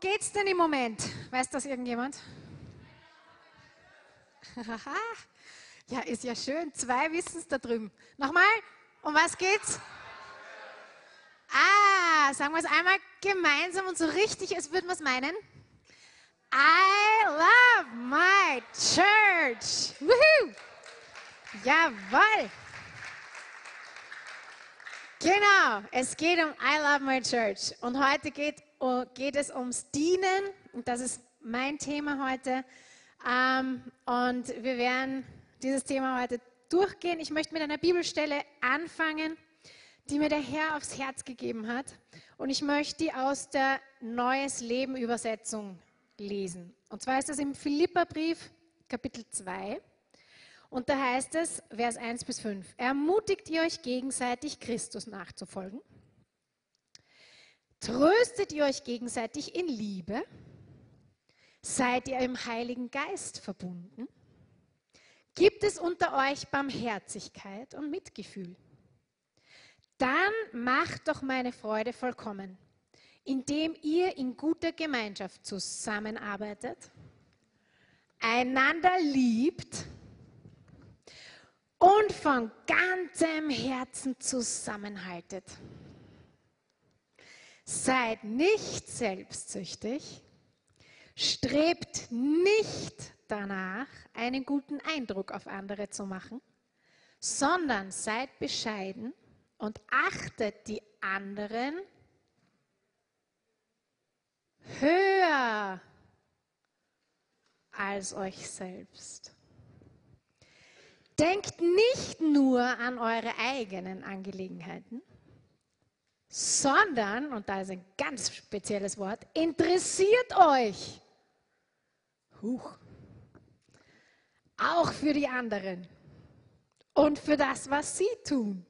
Geht es denn im Moment? Weiß das irgendjemand? ja, ist ja schön. Zwei wissen es da drüben. Nochmal, um was geht's? Ah, sagen wir es einmal gemeinsam und so richtig, als würden wir es meinen. I love my church. Woohoo! Jawohl! Genau, es geht um I love my church. Und heute geht, oh, geht es ums Dienen. Und das ist mein Thema heute. Ähm, und wir werden dieses Thema heute durchgehen. Ich möchte mit einer Bibelstelle anfangen die mir der Herr aufs Herz gegeben hat. Und ich möchte die aus der Neues Leben Übersetzung lesen. Und zwar ist das im Philipperbrief Kapitel 2. Und da heißt es, Vers 1 bis 5, ermutigt ihr euch gegenseitig, Christus nachzufolgen? Tröstet ihr euch gegenseitig in Liebe? Seid ihr im Heiligen Geist verbunden? Gibt es unter euch Barmherzigkeit und Mitgefühl? dann macht doch meine Freude vollkommen, indem ihr in guter Gemeinschaft zusammenarbeitet, einander liebt und von ganzem Herzen zusammenhaltet. Seid nicht selbstsüchtig, strebt nicht danach, einen guten Eindruck auf andere zu machen, sondern seid bescheiden und achtet die anderen höher als euch selbst. Denkt nicht nur an eure eigenen Angelegenheiten, sondern, und da ist ein ganz spezielles Wort, interessiert euch. Huch, auch für die anderen und für das, was sie tun.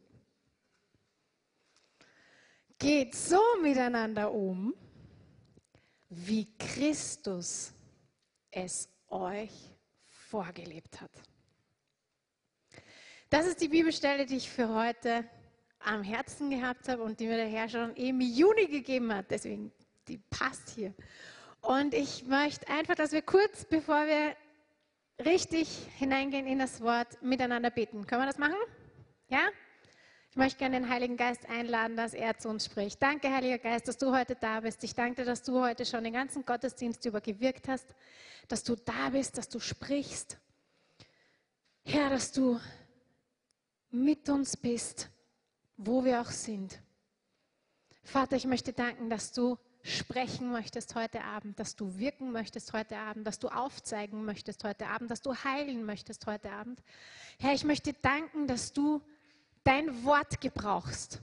Geht so miteinander um, wie Christus es euch vorgelebt hat. Das ist die Bibelstelle, die ich für heute am Herzen gehabt habe und die mir der Herr schon im Juni gegeben hat. Deswegen, die passt hier. Und ich möchte einfach, dass wir kurz, bevor wir richtig hineingehen in das Wort, miteinander beten. Können wir das machen? Ja? Ich möchte gerne den Heiligen Geist einladen, dass er zu uns spricht. Danke, Heiliger Geist, dass du heute da bist. Ich danke dir, dass du heute schon den ganzen Gottesdienst über gewirkt hast, dass du da bist, dass du sprichst. Herr, dass du mit uns bist, wo wir auch sind. Vater, ich möchte danken, dass du sprechen möchtest heute Abend, dass du wirken möchtest heute Abend, dass du aufzeigen möchtest heute Abend, dass du heilen möchtest heute Abend. Herr, ich möchte danken, dass du dein Wort gebrauchst.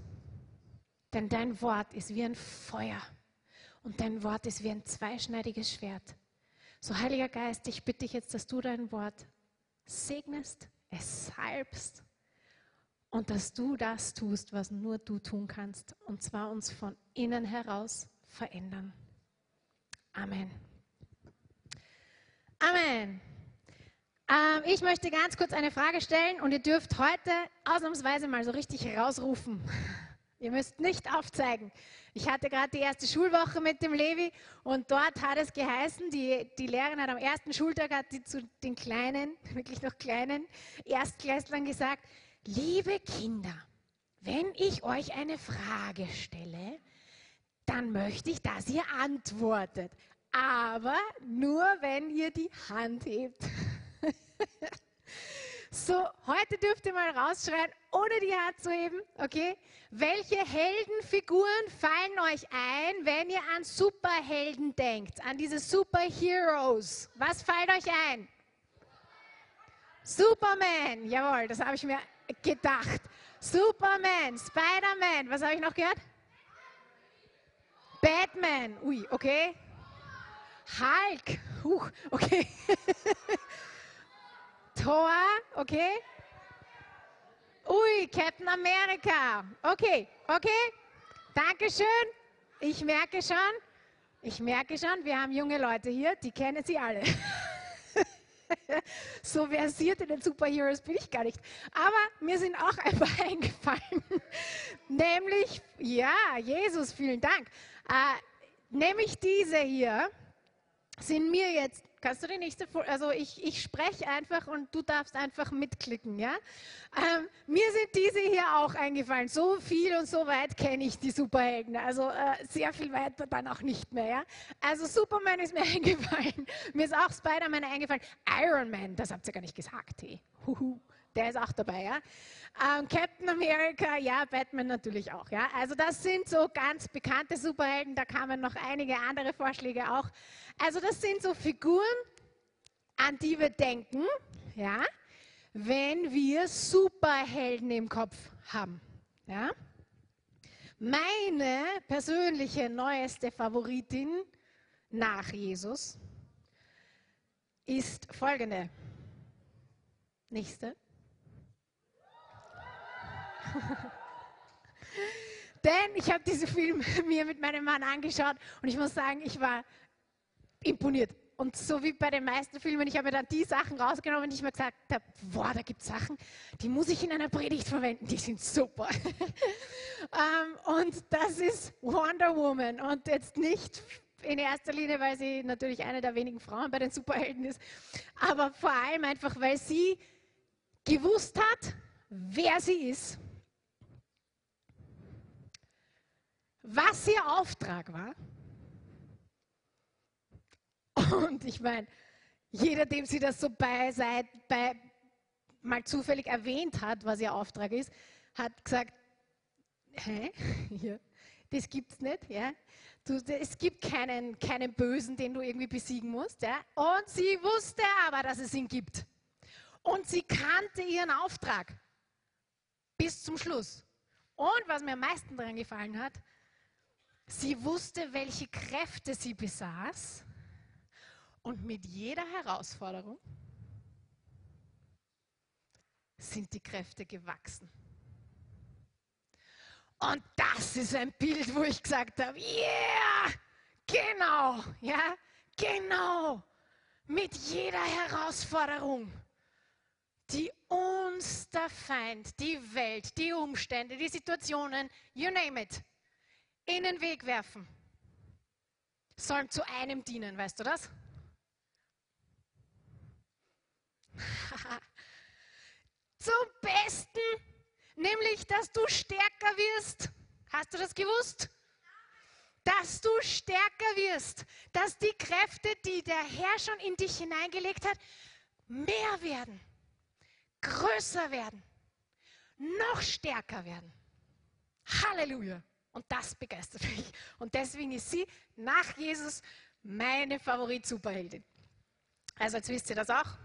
Denn dein Wort ist wie ein Feuer und dein Wort ist wie ein zweischneidiges Schwert. So, Heiliger Geist, ich bitte dich jetzt, dass du dein Wort segnest, es salbst und dass du das tust, was nur du tun kannst, und zwar uns von innen heraus verändern. Amen. Amen. Ähm, ich möchte ganz kurz eine Frage stellen und ihr dürft heute ausnahmsweise mal so richtig rausrufen. Ihr müsst nicht aufzeigen. Ich hatte gerade die erste Schulwoche mit dem Levi und dort hat es geheißen, die, die Lehrerin hat am ersten Schultag hat die zu den kleinen, wirklich noch kleinen Erstklässlern gesagt, liebe Kinder, wenn ich euch eine Frage stelle, dann möchte ich, dass ihr antwortet. Aber nur, wenn ihr die Hand hebt. so, heute dürft ihr mal rausschreien, ohne die Hand zu heben, okay? Welche Heldenfiguren fallen euch ein, wenn ihr an Superhelden denkt, an diese Superheroes? Was fällt euch ein? Superman, jawohl, das habe ich mir gedacht. Superman, Spider-Man, was habe ich noch gehört? Batman, ui, okay. Hulk, Huch, okay. Thor, okay? Ui, Captain America. Okay, okay. Dankeschön. Ich merke schon, ich merke schon, wir haben junge Leute hier, die kennen sie alle. so versiert in den Superheroes bin ich gar nicht. Aber mir sind auch ein paar eingefallen. Nämlich, ja, Jesus, vielen Dank. Äh, Nämlich diese hier sind mir jetzt, kannst du die nächste, also ich, ich spreche einfach und du darfst einfach mitklicken, ja? Ähm, mir sind diese hier auch eingefallen. So viel und so weit kenne ich die Superhelden. Also äh, sehr viel weiter dann auch nicht mehr, ja? Also Superman ist mir eingefallen. Mir ist auch Spider-Man eingefallen. Iron Man, das habt ihr gar nicht gesagt, hey. Huhu der ist auch dabei, ja. Ähm, Captain America, ja, Batman natürlich auch, ja. Also das sind so ganz bekannte Superhelden, da kamen noch einige andere Vorschläge auch. Also das sind so Figuren, an die wir denken, ja, wenn wir Superhelden im Kopf haben, ja. Meine persönliche neueste Favoritin nach Jesus ist folgende. Nächste. Denn ich habe diesen Film mir mit meinem Mann angeschaut und ich muss sagen, ich war imponiert. Und so wie bei den meisten Filmen, ich habe mir dann die Sachen rausgenommen, die ich mir gesagt habe, boah, da gibt es Sachen, die muss ich in einer Predigt verwenden, die sind super. um, ähm, und das ist Wonder Woman und jetzt nicht in erster Linie, weil sie natürlich eine der wenigen Frauen bei den Superhelden ist, aber vor allem einfach, weil sie gewusst hat, wer sie ist was ihr Auftrag war. Und ich meine, jeder, dem sie das so bei, seit, bei, mal zufällig erwähnt hat, was ihr Auftrag ist, hat gesagt, hä? Ja, das gibt's nicht, ja? Du, es gibt keinen, keinen Bösen, den du irgendwie besiegen musst, ja? Und sie wusste aber, dass es ihn gibt. Und sie kannte ihren Auftrag bis zum Schluss. Und was mir am meisten daran gefallen hat, Sie wusste, welche Kräfte sie besaß und mit jeder Herausforderung sind die Kräfte gewachsen. Und das ist ein Bild, wo ich gesagt habe, yeah, genau, ja, genau, mit jeder Herausforderung, die uns der Feind, die Welt, die Umstände, die Situationen, you name it, in den Weg werfen, sollen zu einem dienen, weißt du das? Zum Besten, nämlich, dass du stärker wirst. Hast du das gewusst? Dass du stärker wirst, dass die Kräfte, die der Herr schon in dich hineingelegt hat, mehr werden, größer werden, noch stärker werden. Halleluja. Und das begeistert mich. Und deswegen ist sie nach Jesus meine Favorit-Superheldin. Also jetzt wisst ihr das auch.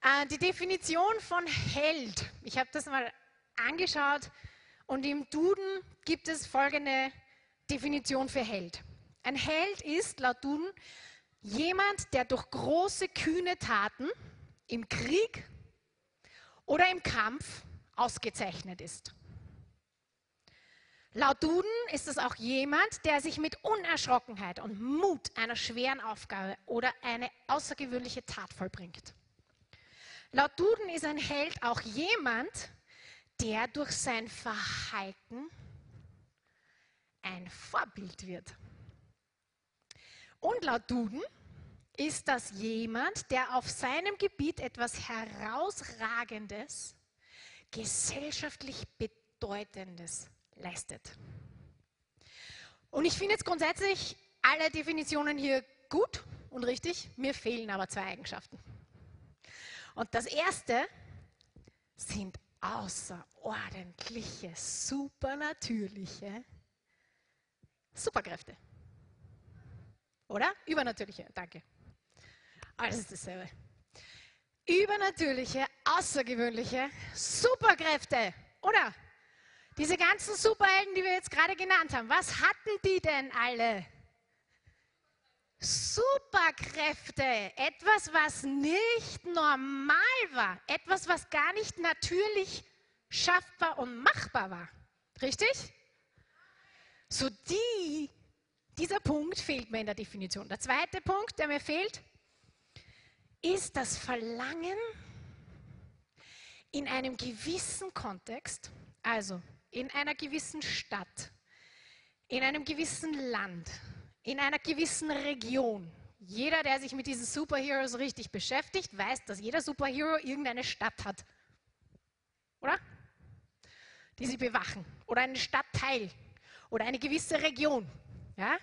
Äh, die Definition von Held, ich habe das mal angeschaut und im Duden gibt es folgende Definition für Held. Ein Held ist laut Duden jemand, der durch große, kühne Taten im Krieg oder im Kampf ausgezeichnet ist. Laut Duden ist es auch jemand, der sich mit Unerschrockenheit und Mut einer schweren Aufgabe oder eine außergewöhnliche Tat vollbringt. Laut Duden ist ein Held auch jemand, der durch sein Verhalten ein Vorbild wird. Und laut Duden ist das jemand, der auf seinem Gebiet etwas Herausragendes, gesellschaftlich Bedeutendes leistet. Und ich finde jetzt grundsätzlich alle Definitionen hier gut und richtig. Mir fehlen aber zwei Eigenschaften. Und das erste sind außerordentliche, supernatürliche Superkräfte. Oder? Übernatürliche, danke. Alles ist dasselbe. Übernatürliche, außergewöhnliche Superkräfte. Oder? Diese ganzen Superhelden, die wir jetzt gerade genannt haben, was hatten die denn alle? Superkräfte, etwas, was nicht normal war, etwas, was gar nicht natürlich schaffbar und machbar war. Richtig? So die, dieser Punkt fehlt mir in der Definition. Der zweite Punkt, der mir fehlt, ist das Verlangen in einem gewissen Kontext, also in einer gewissen Stadt, in einem gewissen Land, in einer gewissen Region. Jeder, der sich mit diesen Superheroes richtig beschäftigt, weiß, dass jeder Superhero irgendeine Stadt hat. Oder? Die sie bewachen. Oder einen Stadtteil. Oder eine gewisse Region. Ja?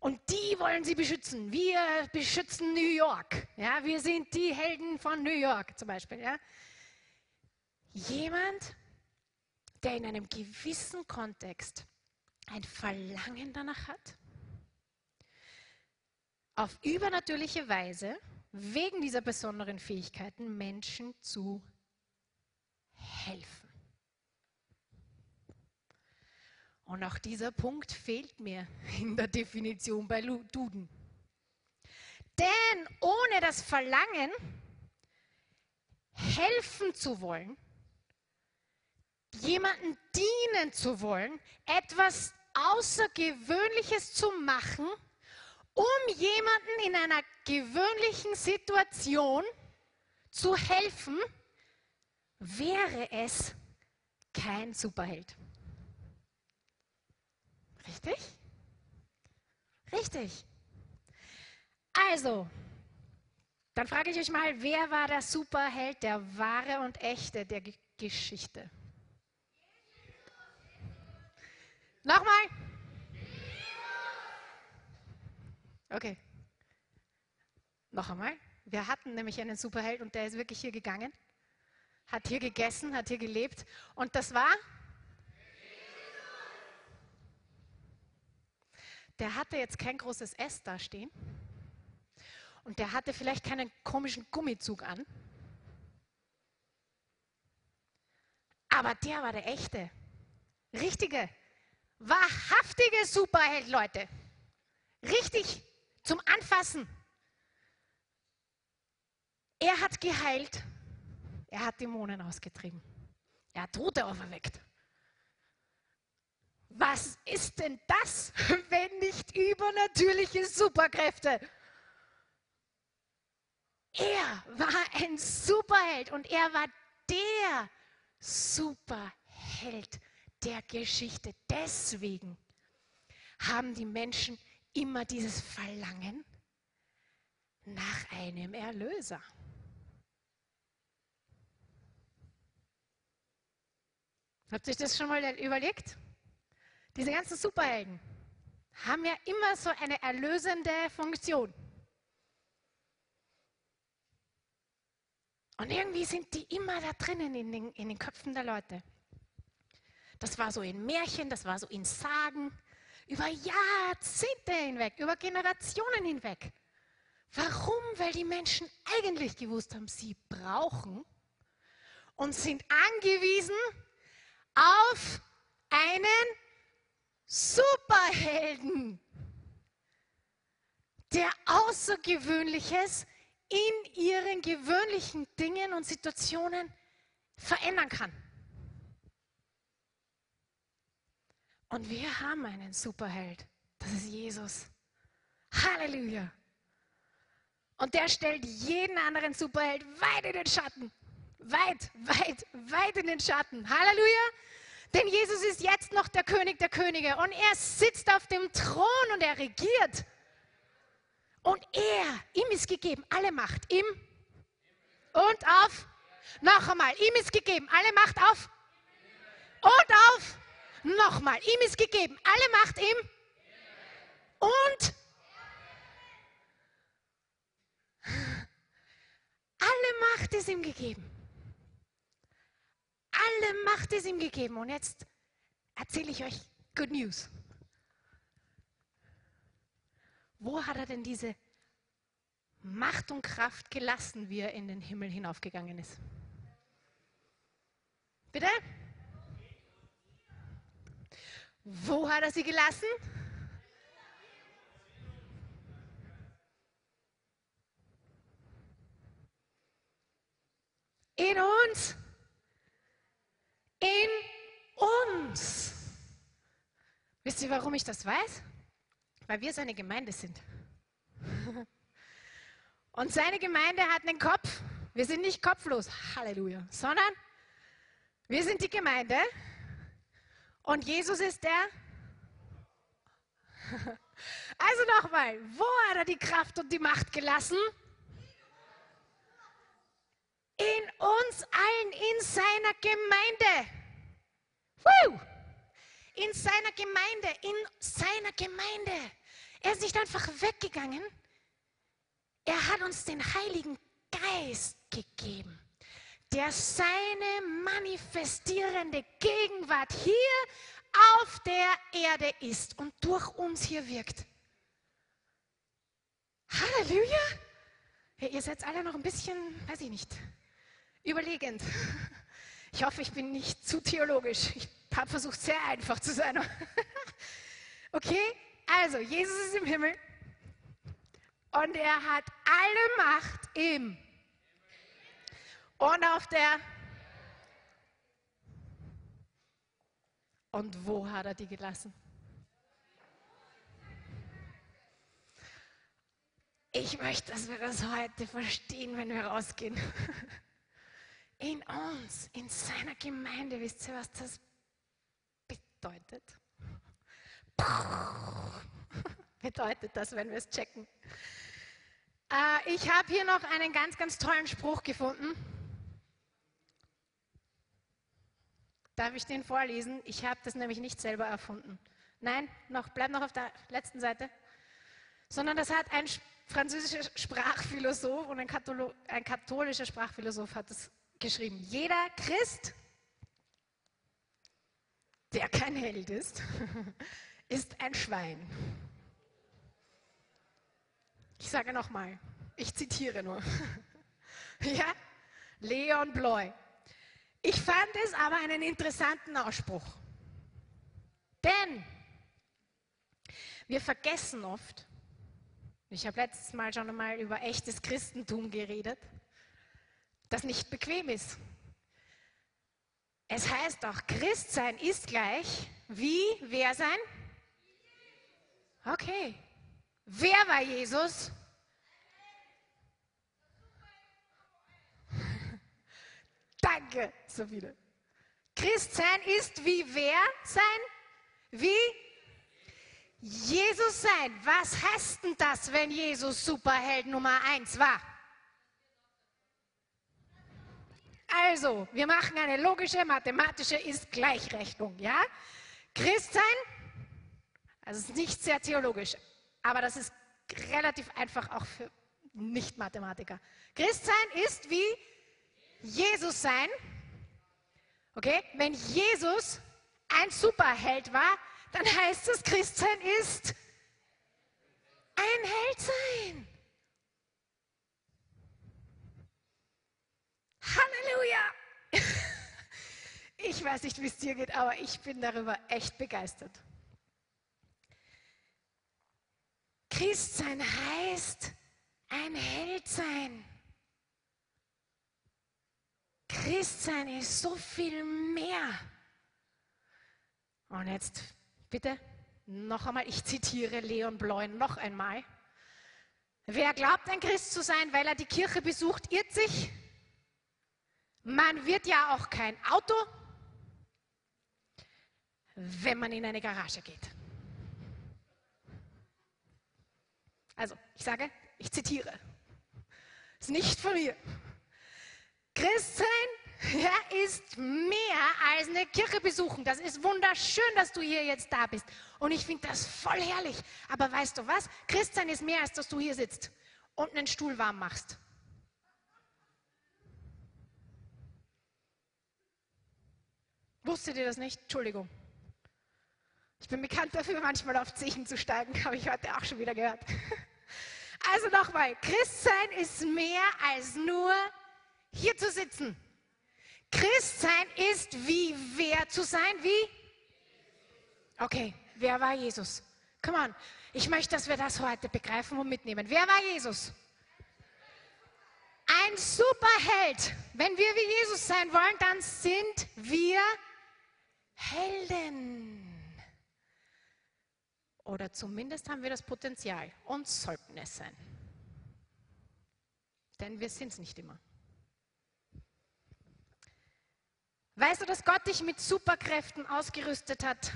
Und die wollen sie beschützen. Wir beschützen New York. Ja? Wir sind die Helden von New York zum Beispiel. Ja? Jemand, der in einem gewissen Kontext ein Verlangen danach hat, auf übernatürliche Weise wegen dieser besonderen Fähigkeiten Menschen zu helfen. Und auch dieser Punkt fehlt mir in der Definition bei Duden. Denn ohne das Verlangen, helfen zu wollen, jemandem dienen zu wollen, etwas Außergewöhnliches zu machen, um jemanden in einer gewöhnlichen Situation zu helfen, wäre es kein Superheld. Richtig? Richtig. Also, dann frage ich euch mal, wer war der Superheld, der wahre und echte der G Geschichte? Nochmal. Okay. Noch einmal. Wir hatten nämlich einen Superheld und der ist wirklich hier gegangen, hat hier gegessen, hat hier gelebt und das war? Der hatte jetzt kein großes S da stehen und der hatte vielleicht keinen komischen Gummizug an. Aber der war der echte, richtige, wahrhaftige Superheld, Leute. Richtig zum Anfassen. Er hat geheilt. Er hat Dämonen ausgetrieben. Er hat Tote auferweckt. Was ist denn das, wenn nicht übernatürliche Superkräfte? Er war ein Superheld und er war der Superheld der Geschichte. Deswegen haben die Menschen immer dieses Verlangen nach einem Erlöser. Habt ihr euch das schon mal überlegt? Diese ganzen Superhelden haben ja immer so eine erlösende Funktion. Und irgendwie sind die immer da drinnen in den, in den Köpfen der Leute. Das war so in Märchen, das war so in Sagen, über Jahrzehnte hinweg, über Generationen hinweg. Warum? Weil die Menschen eigentlich gewusst haben, sie brauchen und sind angewiesen auf einen Superhelden, der Außergewöhnliches in ihren gewöhnlichen Dingen und Situationen verändern kann. Und wir haben einen Superheld. Das ist Jesus. Halleluja. Und der stellt jeden anderen Superheld weit in den Schatten. Weit, weit, weit in den Schatten. Halleluja. Denn Jesus ist jetzt noch der König der Könige und er sitzt auf dem Thron und er regiert. Und er, ihm ist gegeben alle Macht. Ihm und auf. Noch einmal, ihm ist gegeben alle Macht auf. Und auf Nochmal, ihm ist gegeben alle Macht ihm und alle Macht ist ihm gegeben. Alle Macht ist ihm gegeben. Und jetzt erzähle ich euch Good News. Wo hat er denn diese Macht und Kraft gelassen, wie er in den Himmel hinaufgegangen ist? Bitte? Wo hat er sie gelassen? In uns. In uns. Wisst ihr, warum ich das weiß? Weil wir seine Gemeinde sind. Und seine Gemeinde hat einen Kopf. Wir sind nicht kopflos, Halleluja, sondern wir sind die Gemeinde und Jesus ist der Also nochmal, wo hat er die Kraft und die Macht gelassen? In uns allen, in seiner Gemeinde. In seiner Gemeinde, in seiner Gemeinde. Er ist nicht einfach weggegangen. Er hat uns den Heiligen Geist gegeben, der seine manifestierende Gegenwart hier auf der Erde ist und durch uns hier wirkt. Halleluja! Ja, ihr seid alle noch ein bisschen, weiß ich nicht, überlegend. Ich hoffe, ich bin nicht zu theologisch. Ich habe versucht, sehr einfach zu sein. Okay, also Jesus ist im Himmel und er hat alle Macht im und auf der Und wo hat er die gelassen? Ich möchte, dass wir das heute verstehen, wenn wir rausgehen. In uns, in seiner Gemeinde, wisst ihr, was das bedeutet? bedeutet das, wenn wir es checken? Äh, ich habe hier noch einen ganz, ganz tollen Spruch gefunden. Darf ich den vorlesen? Ich habe das nämlich nicht selber erfunden. Nein, noch, bleib noch auf der letzten Seite. Sondern das hat ein französischer Sprachphilosoph und ein, Katholo ein katholischer Sprachphilosoph hat es geschrieben. Jeder Christ, der kein Held ist, ist ein Schwein. Ich sage nochmal, ich zitiere nur. ja, Leon Bloy. Ich fand es aber einen interessanten Ausspruch. Denn wir vergessen oft, ich habe letztes Mal schon einmal über echtes Christentum geredet, das nicht bequem ist. Es heißt auch, Christsein ist gleich wie wer sein? Okay. Wer war Jesus? Danke, viele. Christsein ist wie wer sein? Wie Jesus sein. Was heißt denn das, wenn Jesus Superheld Nummer eins war? Also, wir machen eine logische, mathematische Ist-Gleichrechnung, ja? Christsein, also es ist nicht sehr theologisch, aber das ist relativ einfach auch für Nicht-Mathematiker. Christsein ist wie Jesus sein, okay, wenn Jesus ein Superheld war, dann heißt es, Christsein ist ein Held sein. Halleluja! Ich weiß nicht, wie es dir geht, aber ich bin darüber echt begeistert. Christsein heißt ein Held sein. Christsein ist so viel mehr. Und jetzt bitte noch einmal, ich zitiere Leon Bleun noch einmal. Wer glaubt, ein Christ zu sein, weil er die Kirche besucht, irrt sich. Man wird ja auch kein Auto, wenn man in eine Garage geht. Also, ich sage, ich zitiere. Ist nicht von mir. Christsein ja, ist mehr als eine Kirche besuchen. Das ist wunderschön, dass du hier jetzt da bist. Und ich finde das voll herrlich. Aber weißt du was? Christsein ist mehr, als dass du hier sitzt und einen Stuhl warm machst. Wusstet ihr das nicht? Entschuldigung. Ich bin bekannt dafür, manchmal auf Zechen zu steigen, habe ich heute auch schon wieder gehört. Also nochmal, Christsein ist mehr als nur hier zu sitzen. Christsein ist wie wer zu sein? Wie? Okay, wer war Jesus? Come on. Ich möchte, dass wir das heute begreifen und mitnehmen. Wer war Jesus? Ein Superheld. Wenn wir wie Jesus sein wollen, dann sind wir Helden. Oder zumindest haben wir das Potenzial und sollten es sein. Denn wir sind es nicht immer. Weißt du, dass Gott dich mit Superkräften ausgerüstet hat?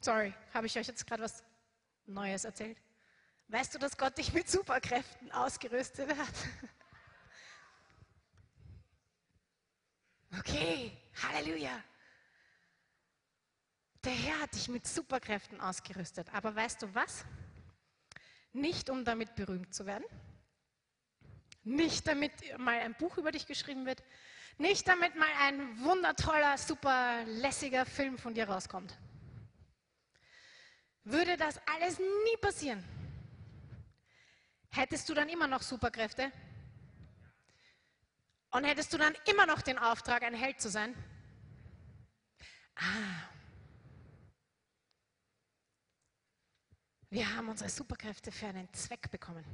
Sorry, habe ich euch jetzt gerade was Neues erzählt? Weißt du, dass Gott dich mit Superkräften ausgerüstet hat? Okay, Halleluja. Der Herr hat dich mit Superkräften ausgerüstet. Aber weißt du was? Nicht um damit berühmt zu werden, nicht damit mal ein Buch über dich geschrieben wird, nicht damit mal ein wundertoller, super lässiger Film von dir rauskommt. Würde das alles nie passieren, hättest du dann immer noch Superkräfte? Und hättest du dann immer noch den Auftrag, ein Held zu sein? Ah. Wir haben unsere Superkräfte für einen Zweck bekommen.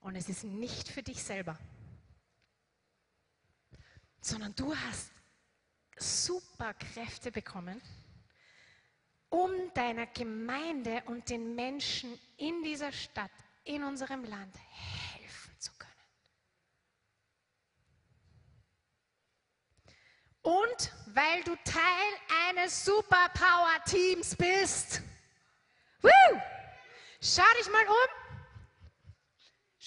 Und es ist nicht für dich selber, sondern du hast Superkräfte bekommen, um deiner Gemeinde und den Menschen in dieser Stadt, in unserem Land helfen zu können. Und weil du Teil eines Superpower-Teams bist. Woo! Schau dich mal um.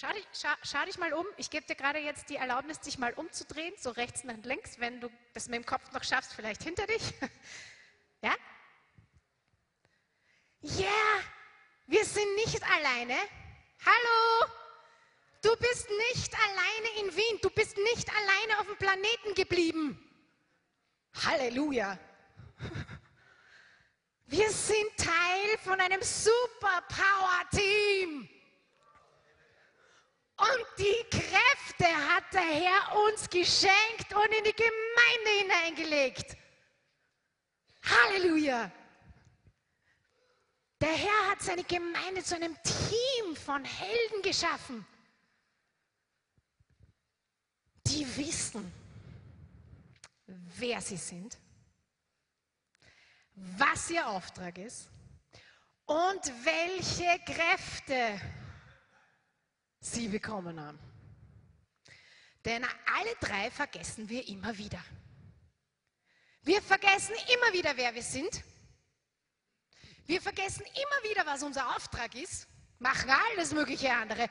Schau dich, schau, schau dich mal um. Ich gebe dir gerade jetzt die Erlaubnis, dich mal umzudrehen, so rechts und links, wenn du das mit dem Kopf noch schaffst, vielleicht hinter dich. Ja? Ja, yeah, wir sind nicht alleine. Hallo, du bist nicht alleine in Wien. Du bist nicht alleine auf dem Planeten geblieben. Halleluja. Wir sind Teil von einem Superpower-Team. Und die Kräfte hat der Herr uns geschenkt und in die Gemeinde hineingelegt. Halleluja. Der Herr hat seine Gemeinde zu einem Team von Helden geschaffen, die wissen, wer sie sind, was ihr Auftrag ist und welche Kräfte sie bekommen haben. Denn alle drei vergessen wir immer wieder. Wir vergessen immer wieder, wer wir sind. Wir vergessen immer wieder, was unser Auftrag ist, machen alles mögliche andere,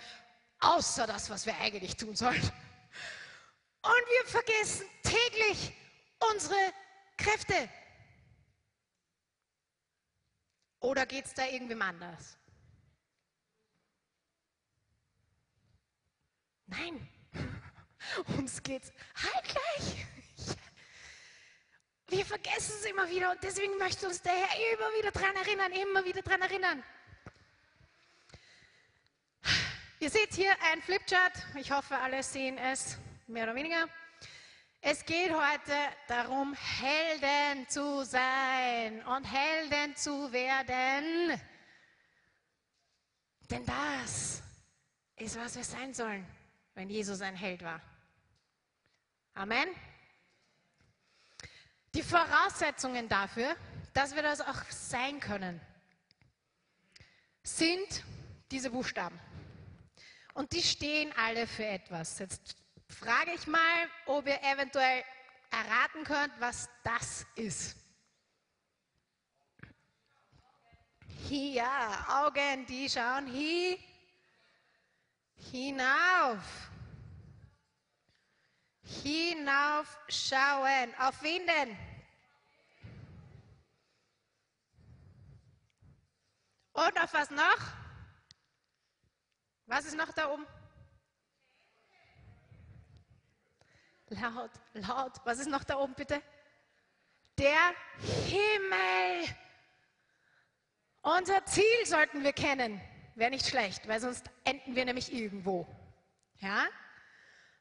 außer das, was wir eigentlich tun sollen. Und wir vergessen täglich unsere Kräfte. Oder geht es da irgendwem anders? Nein, uns geht's halt gleich. Wir vergessen es immer wieder und deswegen möchte uns der Herr immer wieder daran erinnern, immer wieder daran erinnern. Ihr seht hier ein Flipchart. Ich hoffe, alle sehen es mehr oder weniger. Es geht heute darum, Helden zu sein und Helden zu werden. Denn das ist, was wir sein sollen, wenn Jesus ein Held war. Amen. Die Voraussetzungen dafür, dass wir das auch sein können, sind diese Buchstaben. Und die stehen alle für etwas. Jetzt frage ich mal, ob ihr eventuell erraten könnt, was das ist. Hier, Augen, die schauen hier hinauf hinaufschauen. Auf wen denn? Und auf was noch? Was ist noch da oben? Laut, laut. Was ist noch da oben bitte? Der Himmel. Unser Ziel sollten wir kennen. Wäre nicht schlecht, weil sonst enden wir nämlich irgendwo. Ja?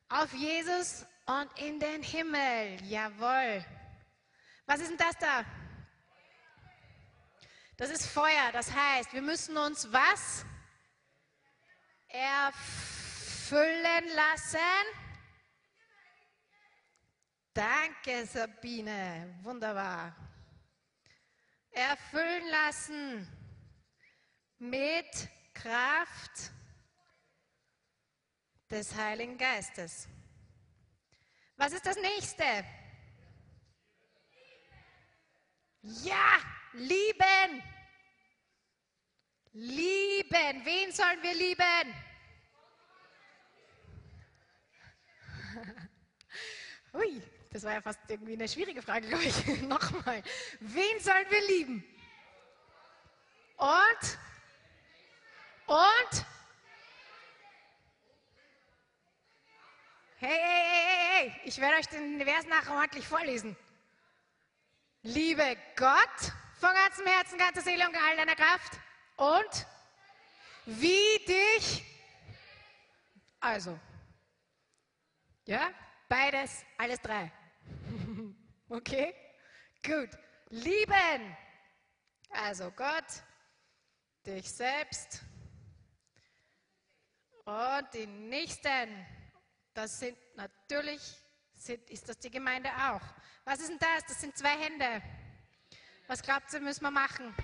Auf Jesus und in den Himmel. Jawohl. Was ist denn das da? Das ist Feuer. Das heißt, wir müssen uns was? Erfüllen lassen. Danke, Sabine. Wunderbar. Erfüllen lassen mit Kraft des Heiligen Geistes. Was ist das nächste? Ja, lieben. Lieben. Wen sollen wir lieben? Ui, das war ja fast irgendwie eine schwierige Frage, glaube ich. Nochmal. Wen sollen wir lieben? Und? Und? Hey, hey, hey, hey, hey, ich werde euch den Vers nachher ordentlich vorlesen. Liebe Gott von ganzem Herzen, ganzer Seele und all deiner Kraft und wie dich. Also, ja, beides, alles drei. Okay, gut. Lieben. Also Gott, dich selbst und den Nächsten. Das sind natürlich, sind, ist das die Gemeinde auch. Was ist denn das? Das sind zwei Hände. Was glaubt ihr, müssen wir machen?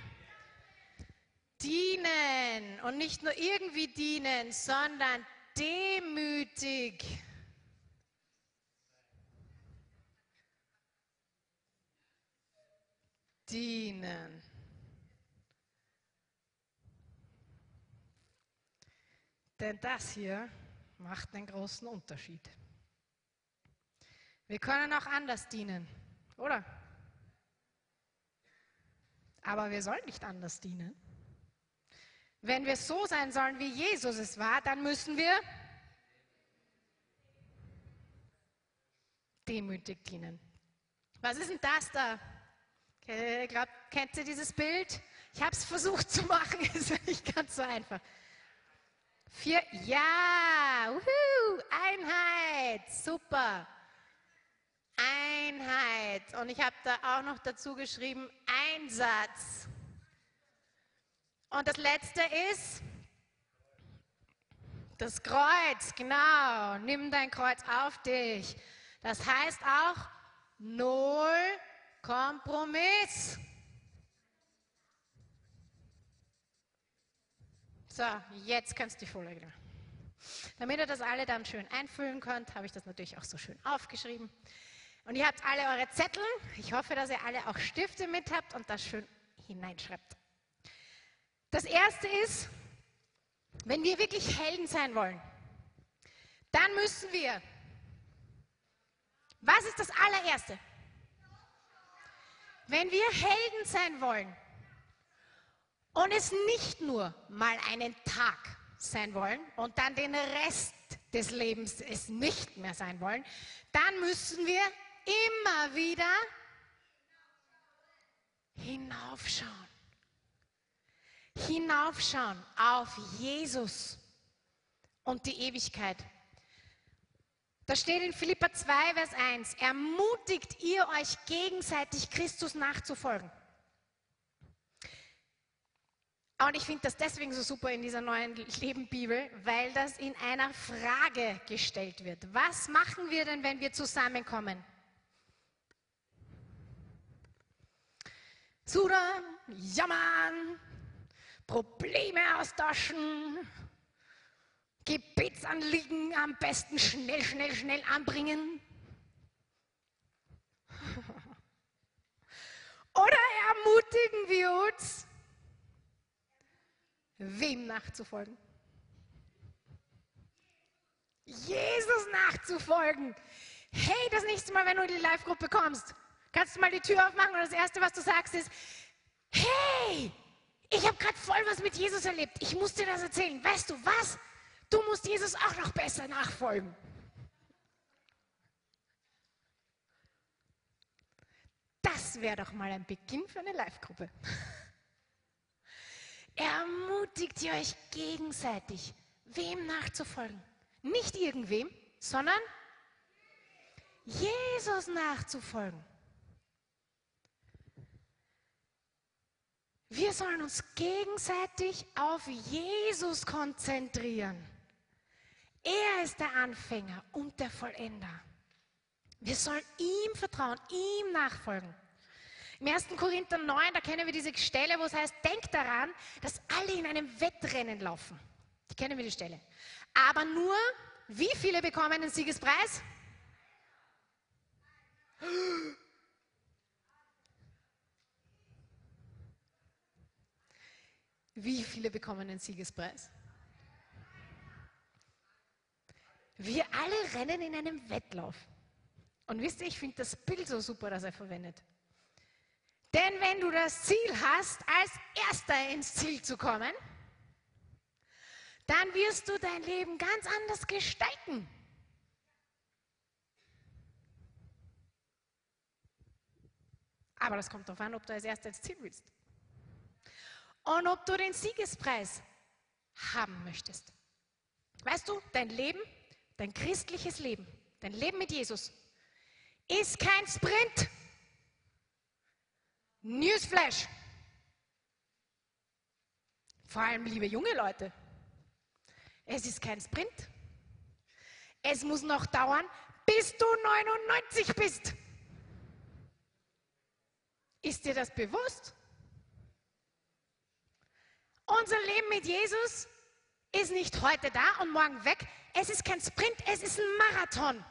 Dienen und nicht nur irgendwie dienen, sondern demütig. Dienen. Denn das hier macht einen großen Unterschied. Wir können auch anders dienen, oder? Aber wir sollen nicht anders dienen. Wenn wir so sein sollen, wie Jesus es war, dann müssen wir demütig dienen. Was ist denn das da? Glaub, kennt ihr dieses Bild? Ich habe es versucht zu machen, ist nicht ganz so einfach. Vier, ja, uhu, Einheit, super. Einheit. Und ich habe da auch noch dazu geschrieben, Einsatz. Und das letzte ist das Kreuz, genau. Nimm dein Kreuz auf dich. Das heißt auch Null Kompromiss. So, jetzt kannst du die Folie wieder. Damit ihr das alle dann schön einfüllen könnt, habe ich das natürlich auch so schön aufgeschrieben. Und ihr habt alle eure Zettel. Ich hoffe, dass ihr alle auch Stifte mit habt und das schön hineinschreibt. Das erste ist, wenn wir wirklich Helden sein wollen, dann müssen wir. Was ist das allererste? Wenn wir Helden sein wollen, und es nicht nur mal einen Tag sein wollen und dann den Rest des Lebens es nicht mehr sein wollen, dann müssen wir immer wieder hinaufschauen. Hinaufschauen auf Jesus und die Ewigkeit. Da steht in Philippa 2, Vers 1, ermutigt ihr euch gegenseitig Christus nachzufolgen. Und ich finde das deswegen so super in dieser neuen Leben-Bibel, weil das in einer Frage gestellt wird. Was machen wir denn, wenn wir zusammenkommen? Sudern, jammern, Probleme austauschen, Gebetsanliegen am besten schnell, schnell, schnell anbringen. Oder ermutigen wir uns, Wem nachzufolgen? Jesus nachzufolgen. Hey, das nächste Mal, wenn du in die Live-Gruppe kommst, kannst du mal die Tür aufmachen und das Erste, was du sagst, ist, hey, ich habe gerade voll was mit Jesus erlebt. Ich muss dir das erzählen. Weißt du was? Du musst Jesus auch noch besser nachfolgen. Das wäre doch mal ein Beginn für eine Live-Gruppe. Ermutigt ihr euch gegenseitig, wem nachzufolgen. Nicht irgendwem, sondern Jesus nachzufolgen. Wir sollen uns gegenseitig auf Jesus konzentrieren. Er ist der Anfänger und der Vollender. Wir sollen ihm vertrauen, ihm nachfolgen. Im 1. Korinther 9, da kennen wir diese Stelle, wo es heißt, denkt daran, dass alle in einem Wettrennen laufen. Die kennen wir die Stelle. Aber nur, wie viele bekommen den Siegespreis? Wie viele bekommen den Siegespreis? Wir alle rennen in einem Wettlauf. Und wisst ihr, ich finde das Bild so super, das er verwendet. Denn wenn du das Ziel hast, als Erster ins Ziel zu kommen, dann wirst du dein Leben ganz anders gestalten. Aber das kommt darauf an, ob du als Erster ins Ziel willst. Und ob du den Siegespreis haben möchtest. Weißt du, dein Leben, dein christliches Leben, dein Leben mit Jesus ist kein Sprint. Newsflash. Vor allem, liebe junge Leute, es ist kein Sprint. Es muss noch dauern, bis du 99 bist. Ist dir das bewusst? Unser Leben mit Jesus ist nicht heute da und morgen weg. Es ist kein Sprint, es ist ein Marathon.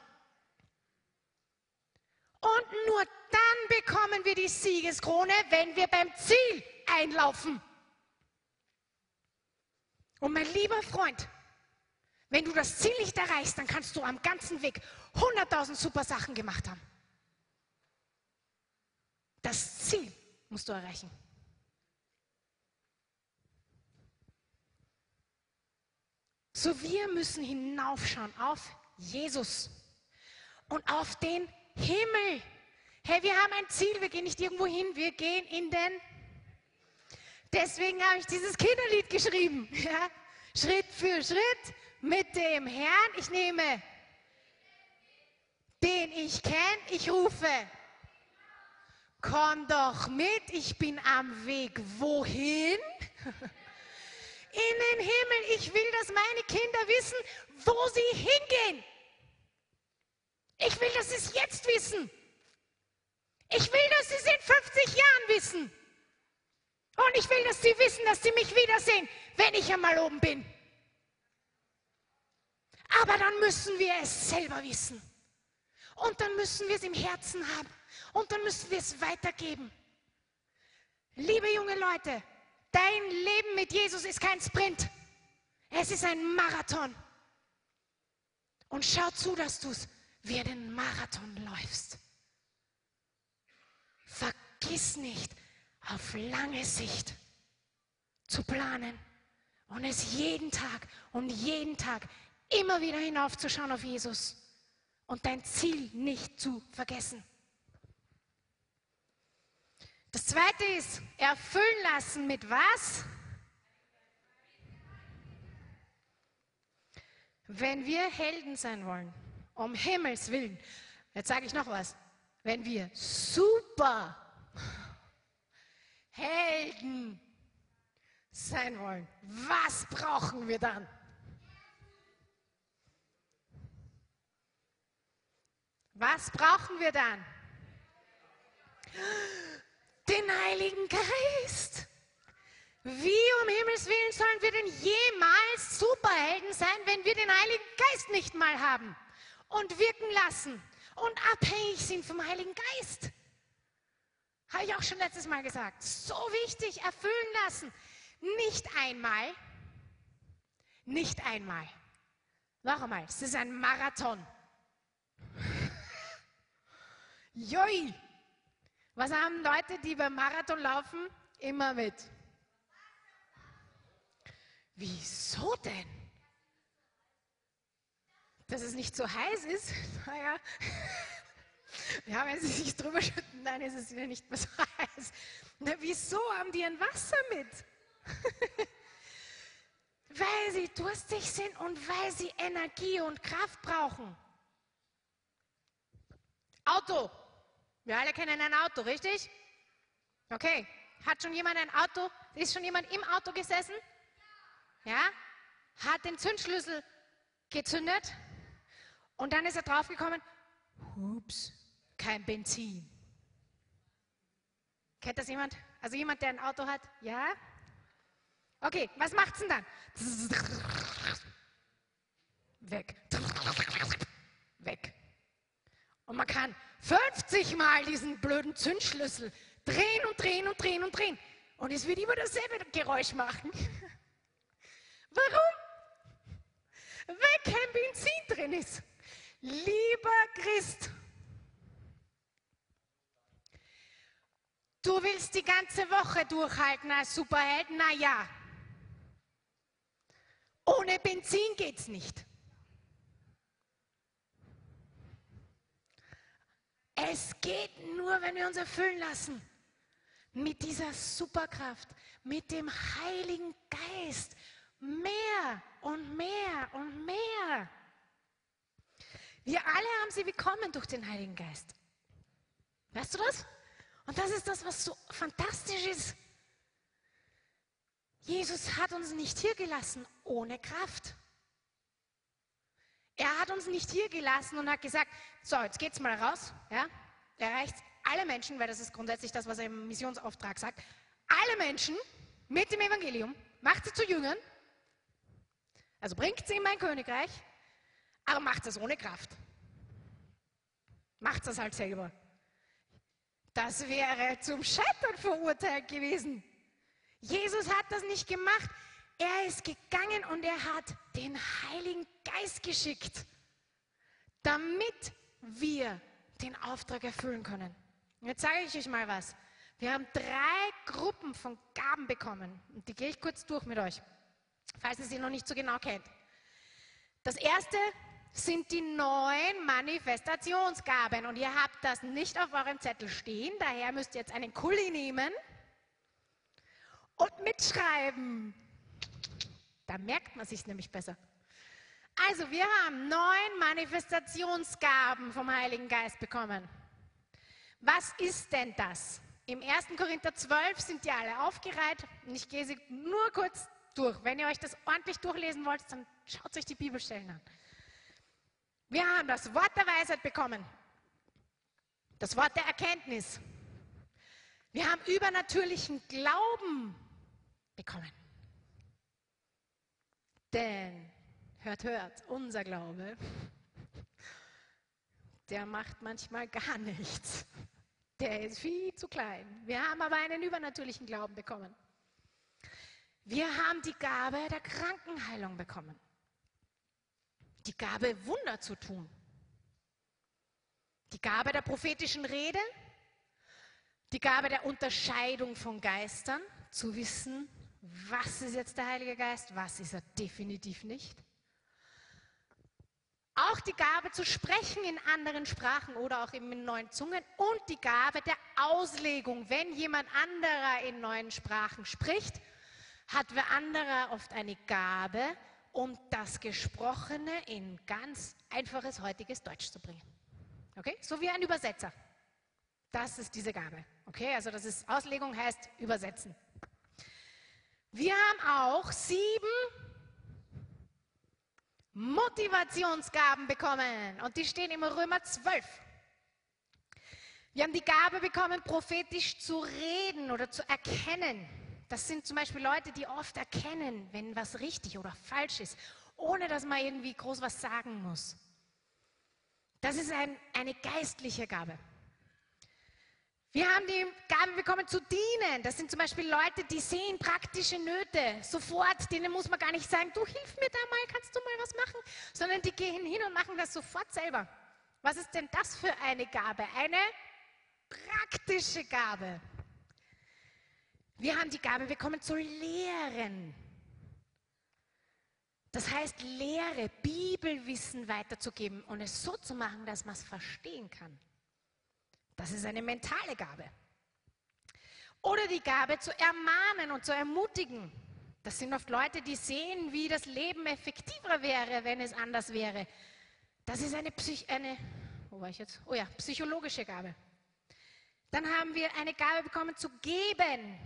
Und nur dann bekommen wir die Siegeskrone, wenn wir beim Ziel einlaufen. Und mein lieber Freund, wenn du das Ziel nicht erreichst, dann kannst du am ganzen Weg 100.000 super Sachen gemacht haben. Das Ziel musst du erreichen. So wir müssen hinaufschauen auf Jesus und auf den Himmel. Hey, wir haben ein Ziel, wir gehen nicht irgendwo hin, wir gehen in den. Deswegen habe ich dieses Kinderlied geschrieben. Ja? Schritt für Schritt mit dem Herrn. Ich nehme den ich kenne, ich rufe. Komm doch mit, ich bin am Weg. Wohin? In den Himmel. Ich will, dass meine Kinder wissen, wo sie hingehen. Ich will, dass sie es jetzt wissen. Ich will, dass sie es in 50 Jahren wissen. Und ich will, dass sie wissen, dass sie mich wiedersehen, wenn ich einmal oben bin. Aber dann müssen wir es selber wissen. Und dann müssen wir es im Herzen haben. Und dann müssen wir es weitergeben. Liebe junge Leute, dein Leben mit Jesus ist kein Sprint. Es ist ein Marathon. Und schau zu, dass du es wie einen Marathon läufst. Vergiss nicht, auf lange Sicht zu planen und es jeden Tag und jeden Tag immer wieder hinaufzuschauen auf Jesus und dein Ziel nicht zu vergessen. Das zweite ist, erfüllen lassen mit was? Wenn wir Helden sein wollen, um Himmels Willen. Jetzt sage ich noch was. Wenn wir super Helden sein wollen, was brauchen wir dann? Was brauchen wir dann? Den Heiligen Geist. Wie um Himmels Willen sollen wir denn jemals Superhelden sein, wenn wir den Heiligen Geist nicht mal haben? Und wirken lassen und abhängig sind vom Heiligen Geist. Habe ich auch schon letztes Mal gesagt. So wichtig, erfüllen lassen. Nicht einmal, nicht einmal. Noch einmal, es ist ein Marathon. Joi! Was haben Leute, die beim Marathon laufen, immer mit? Wieso denn? Dass es nicht so heiß ist. Naja, ja, wenn sie sich drüber schütten, dann ist es wieder nicht mehr so heiß. Na, wieso haben die ein Wasser mit? weil sie durstig sind und weil sie Energie und Kraft brauchen. Auto. Wir alle kennen ein Auto, richtig? Okay. Hat schon jemand ein Auto? Ist schon jemand im Auto gesessen? Ja? Hat den Zündschlüssel gezündet? Und dann ist er draufgekommen, hups, kein Benzin. Kennt das jemand? Also jemand, der ein Auto hat? Ja? Okay, was macht's denn dann? Weg. Weg. Und man kann 50 Mal diesen blöden Zündschlüssel drehen und drehen und drehen und drehen. und es wird immer dasselbe Geräusch machen. Warum? Weil kein Benzin drin ist. Lieber Christ, du willst die ganze Woche durchhalten als Superheld? Na ja. Ohne Benzin geht's nicht. Es geht nur, wenn wir uns erfüllen lassen. Mit dieser Superkraft, mit dem Heiligen Geist. Mehr und mehr und mehr. Wir alle haben sie bekommen durch den Heiligen Geist. Weißt du das? Und das ist das, was so fantastisch ist. Jesus hat uns nicht hier gelassen ohne Kraft. Er hat uns nicht hier gelassen und hat gesagt, so, jetzt geht's mal raus, ja? Erreicht alle Menschen, weil das ist grundsätzlich das, was er im Missionsauftrag sagt. Alle Menschen mit dem Evangelium, macht sie zu Jüngern, also bringt sie in mein Königreich, aber macht es ohne Kraft. Macht es halt selber. Das wäre zum Scheitern verurteilt gewesen. Jesus hat das nicht gemacht. Er ist gegangen und er hat den Heiligen Geist geschickt, damit wir den Auftrag erfüllen können. Und jetzt sage ich euch mal was. Wir haben drei Gruppen von Gaben bekommen. Und die gehe ich kurz durch mit euch, falls ihr sie noch nicht so genau kennt. Das erste sind die neuen Manifestationsgaben. Und ihr habt das nicht auf eurem Zettel stehen. Daher müsst ihr jetzt einen Kuli nehmen und mitschreiben. Da merkt man sich nämlich besser. Also, wir haben neun Manifestationsgaben vom Heiligen Geist bekommen. Was ist denn das? Im 1. Korinther 12 sind die alle aufgereiht und ich gehe sie nur kurz durch. Wenn ihr euch das ordentlich durchlesen wollt, dann schaut euch die Bibelstellen an. Wir haben das Wort der Weisheit bekommen, das Wort der Erkenntnis. Wir haben übernatürlichen Glauben bekommen. Denn, hört, hört, unser Glaube, der macht manchmal gar nichts. Der ist viel zu klein. Wir haben aber einen übernatürlichen Glauben bekommen. Wir haben die Gabe der Krankenheilung bekommen. Die Gabe, Wunder zu tun. Die Gabe der prophetischen Rede. Die Gabe der Unterscheidung von Geistern. Zu wissen, was ist jetzt der Heilige Geist, was ist er definitiv nicht. Auch die Gabe zu sprechen in anderen Sprachen oder auch eben in neuen Zungen und die Gabe der Auslegung. Wenn jemand anderer in neuen Sprachen spricht, hat wer anderer oft eine Gabe, um das Gesprochene in ganz einfaches heutiges Deutsch zu bringen. Okay? So wie ein Übersetzer. Das ist diese Gabe. Okay? Also das ist Auslegung heißt übersetzen. Wir haben auch sieben Motivationsgaben bekommen und die stehen im Römer 12. Wir haben die Gabe bekommen, prophetisch zu reden oder zu erkennen. Das sind zum Beispiel Leute, die oft erkennen, wenn was richtig oder falsch ist, ohne dass man irgendwie groß was sagen muss. Das ist ein, eine geistliche Gabe. Wir haben die Gabe bekommen zu dienen. Das sind zum Beispiel Leute, die sehen praktische Nöte sofort. Denen muss man gar nicht sagen, du hilf mir da mal, kannst du mal was machen? Sondern die gehen hin und machen das sofort selber. Was ist denn das für eine Gabe? Eine praktische Gabe. Wir haben die Gabe bekommen zu lehren. Das heißt, Lehre, Bibelwissen weiterzugeben und es so zu machen, dass man es verstehen kann. Das ist eine mentale Gabe. Oder die Gabe zu ermahnen und zu ermutigen. Das sind oft Leute, die sehen, wie das Leben effektiver wäre, wenn es anders wäre. Das ist eine, Psych eine wo war ich jetzt? Oh ja, psychologische Gabe. Dann haben wir eine Gabe bekommen zu geben.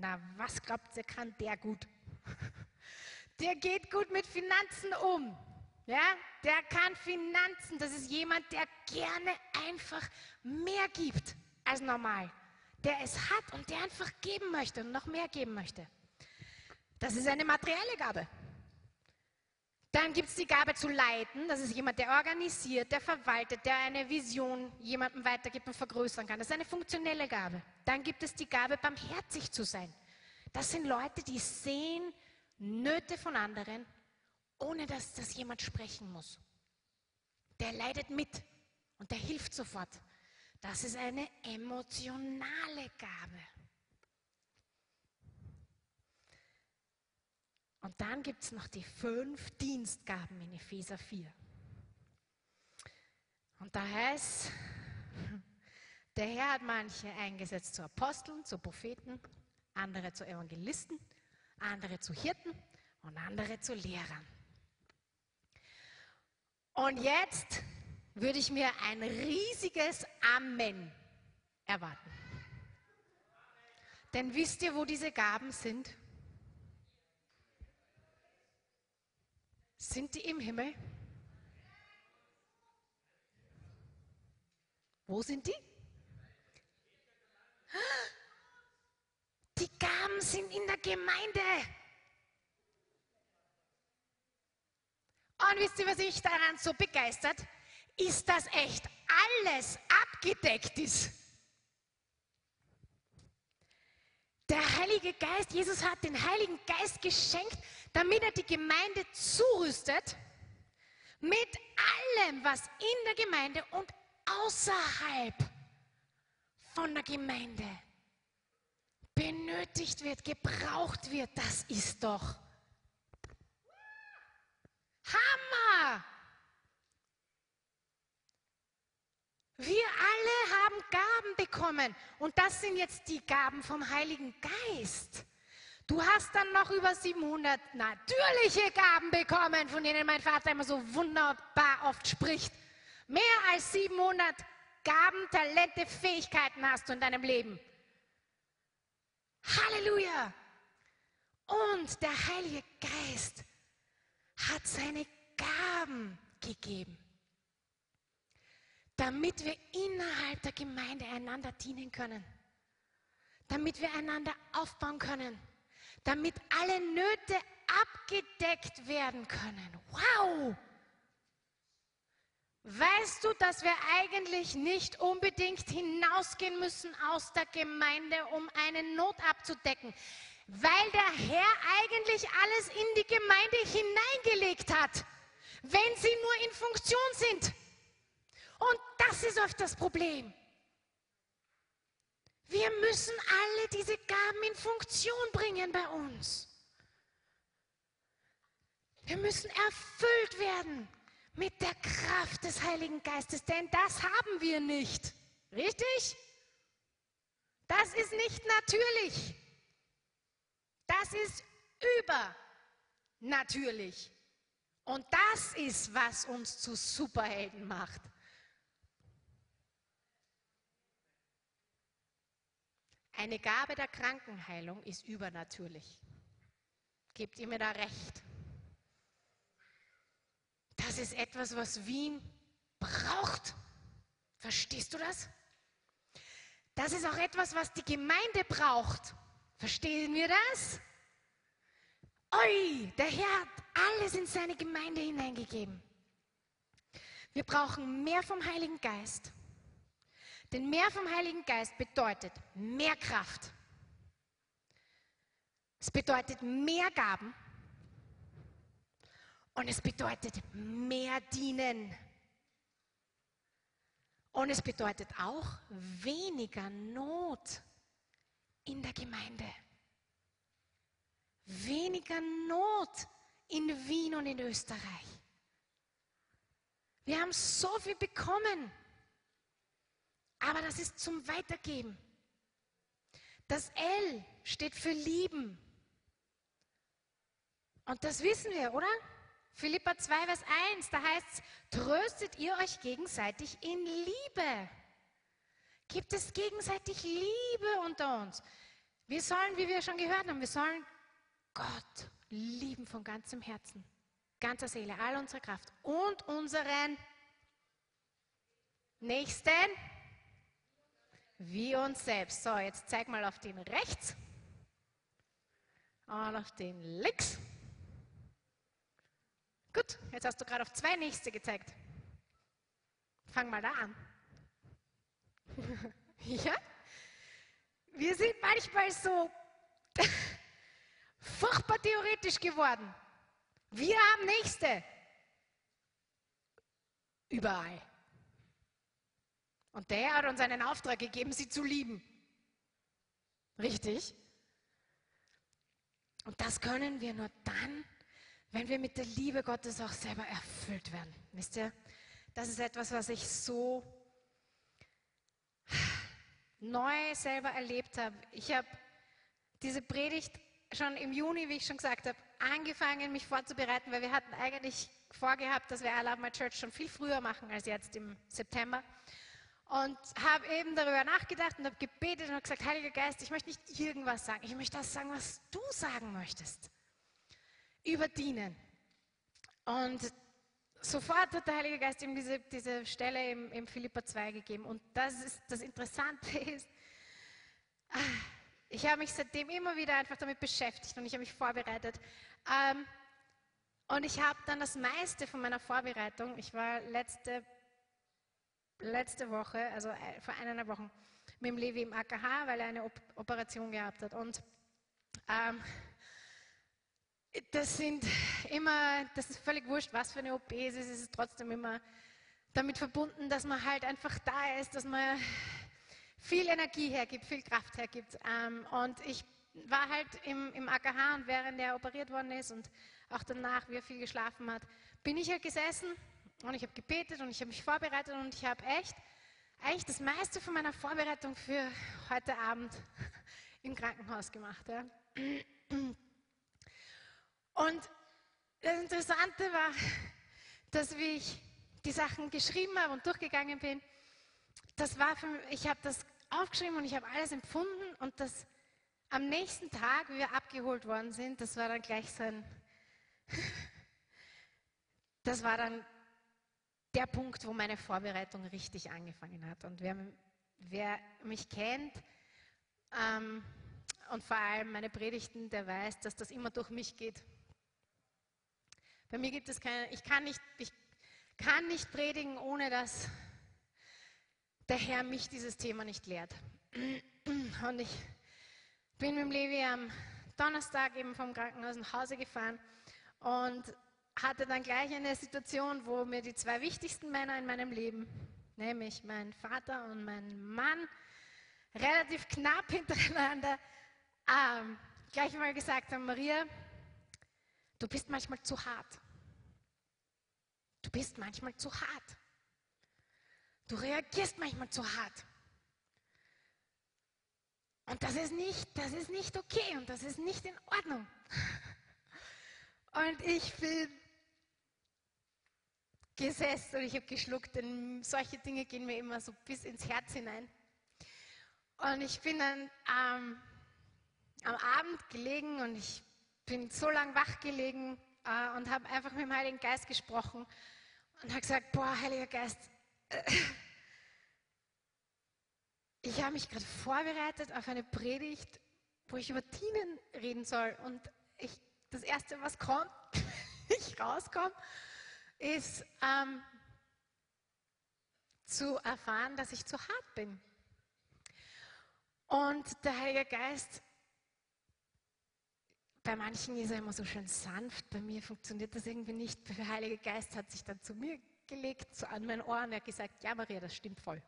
Na, was glaubt ihr, kann der gut? Der geht gut mit Finanzen um. Ja, der kann Finanzen. Das ist jemand, der gerne einfach mehr gibt als normal. Der es hat und der einfach geben möchte und noch mehr geben möchte. Das ist eine materielle Gabe. Dann gibt es die Gabe zu leiten. Das ist jemand, der organisiert, der verwaltet, der eine Vision jemandem weitergibt und vergrößern kann. Das ist eine funktionelle Gabe. Dann gibt es die Gabe, barmherzig zu sein. Das sind Leute, die sehen Nöte von anderen, ohne dass das jemand sprechen muss. Der leidet mit und der hilft sofort. Das ist eine emotionale Gabe. Und dann gibt es noch die fünf Dienstgaben in Epheser 4. Und da heißt, der Herr hat manche eingesetzt zu Aposteln, zu Propheten, andere zu Evangelisten, andere zu Hirten und andere zu Lehrern. Und jetzt würde ich mir ein riesiges Amen erwarten. Denn wisst ihr, wo diese Gaben sind? Sind die im Himmel? Wo sind die? Die Gaben sind in der Gemeinde. Und wisst ihr, was mich daran so begeistert? Ist, dass echt alles abgedeckt ist. Der Heilige Geist, Jesus hat den Heiligen Geist geschenkt, damit er die Gemeinde zurüstet mit allem, was in der Gemeinde und außerhalb von der Gemeinde benötigt wird, gebraucht wird. Das ist doch Hammer! Wir alle haben Gaben bekommen und das sind jetzt die Gaben vom Heiligen Geist. Du hast dann noch über 700 natürliche Gaben bekommen, von denen mein Vater immer so wunderbar oft spricht. Mehr als 700 Gaben, Talente, Fähigkeiten hast du in deinem Leben. Halleluja! Und der Heilige Geist hat seine Gaben gegeben, damit wir innerhalb der Gemeinde einander dienen können, damit wir einander aufbauen können, damit alle Nöte abgedeckt werden können. Wow! Weißt du, dass wir eigentlich nicht unbedingt hinausgehen müssen aus der Gemeinde, um eine Not abzudecken? weil der Herr eigentlich alles in die Gemeinde hineingelegt hat, wenn sie nur in Funktion sind. Und das ist oft das Problem. Wir müssen alle diese Gaben in Funktion bringen bei uns. Wir müssen erfüllt werden mit der Kraft des Heiligen Geistes, denn das haben wir nicht. Richtig? Das ist nicht natürlich. Das ist übernatürlich. Und das ist, was uns zu Superhelden macht. Eine Gabe der Krankenheilung ist übernatürlich. Gebt ihr mir da recht? Das ist etwas, was Wien braucht. Verstehst du das? Das ist auch etwas, was die Gemeinde braucht. Verstehen wir das? Oi, der Herr hat alles in seine Gemeinde hineingegeben. Wir brauchen mehr vom Heiligen Geist. Denn mehr vom Heiligen Geist bedeutet mehr Kraft. Es bedeutet mehr Gaben. Und es bedeutet mehr Dienen. Und es bedeutet auch weniger Not in der Gemeinde. Weniger Not in Wien und in Österreich. Wir haben so viel bekommen, aber das ist zum Weitergeben. Das L steht für lieben. Und das wissen wir, oder? Philippa 2, Vers 1, da heißt es, tröstet ihr euch gegenseitig in Liebe. Gibt es gegenseitig Liebe unter uns? Wir sollen, wie wir schon gehört haben, wir sollen Gott lieben von ganzem Herzen, ganzer Seele, all unserer Kraft und unseren Nächsten wie uns selbst. So, jetzt zeig mal auf den rechts und auf den links. Gut, jetzt hast du gerade auf zwei nächste gezeigt. Fang mal da an. ja? Wir sind manchmal so furchtbar theoretisch geworden. Wir haben Nächste. Überall. Und der hat uns einen Auftrag gegeben, sie zu lieben. Richtig? Und das können wir nur dann, wenn wir mit der Liebe Gottes auch selber erfüllt werden. Wisst ihr, das ist etwas, was ich so neu selber erlebt habe. Ich habe diese Predigt schon im Juni, wie ich schon gesagt habe, angefangen, mich vorzubereiten, weil wir hatten eigentlich vorgehabt, dass wir I Love My Church schon viel früher machen als jetzt im September. Und habe eben darüber nachgedacht und habe gebetet und habe gesagt, Heiliger Geist, ich möchte nicht irgendwas sagen, ich möchte das sagen, was du sagen möchtest. Über Dienen. Und sofort hat der Heilige Geist ihm diese, diese Stelle im, im Philippa 2 gegeben. Und das, ist, das Interessante ist, ich habe mich seitdem immer wieder einfach damit beschäftigt und ich habe mich vorbereitet. Ähm, und ich habe dann das meiste von meiner Vorbereitung, ich war letzte letzte Woche, also äh, vor eineinhalb Wochen, mit dem Levi im AKH, weil er eine Op Operation gehabt hat. Und ähm, das sind immer, das ist völlig wurscht, was für eine OP es ist, es ist trotzdem immer damit verbunden, dass man halt einfach da ist, dass man viel Energie hergibt, viel Kraft hergibt. Ähm, und ich war halt im, im AKH und während er operiert worden ist und auch danach, wie er viel geschlafen hat, bin ich halt gesessen und ich habe gebetet und ich habe mich vorbereitet und ich habe echt, eigentlich das meiste von meiner Vorbereitung für heute Abend im Krankenhaus gemacht. Ja. Und das Interessante war, dass wie ich die Sachen geschrieben habe und durchgegangen bin, das war für mich, ich habe das aufgeschrieben und ich habe alles empfunden und das am nächsten Tag, wie wir abgeholt worden sind, das war dann gleich so ein, das war dann der Punkt, wo meine Vorbereitung richtig angefangen hat. Und wer, wer mich kennt ähm, und vor allem meine Predigten, der weiß, dass das immer durch mich geht. Bei mir gibt es keine, ich kann nicht, ich kann nicht predigen, ohne dass der Herr mich dieses Thema nicht lehrt. Und ich bin mit dem Levi am Donnerstag eben vom Krankenhaus nach Hause gefahren und hatte dann gleich eine Situation, wo mir die zwei wichtigsten Männer in meinem Leben, nämlich mein Vater und mein Mann, relativ knapp hintereinander ähm, gleich mal gesagt haben, Maria, du bist manchmal zu hart. Du bist manchmal zu hart. Du reagierst manchmal zu hart. Und das ist nicht, das ist nicht okay und das ist nicht in Ordnung. Und ich bin gesessen und ich habe geschluckt, denn solche Dinge gehen mir immer so bis ins Herz hinein. Und ich bin dann ähm, am Abend gelegen und ich bin so lang wach gelegen äh, und habe einfach mit dem Heiligen Geist gesprochen und habe gesagt, boah, Heiliger Geist, äh, ich habe mich gerade vorbereitet auf eine Predigt, wo ich über Dienen reden soll. Und ich, das Erste, was kommt, ich rauskomme ist ähm, zu erfahren, dass ich zu hart bin. Und der Heilige Geist, bei manchen ist er immer so schön sanft, bei mir funktioniert das irgendwie nicht. Der Heilige Geist hat sich dann zu mir gelegt, so an mein Ohr und er hat gesagt, ja Maria, das stimmt voll.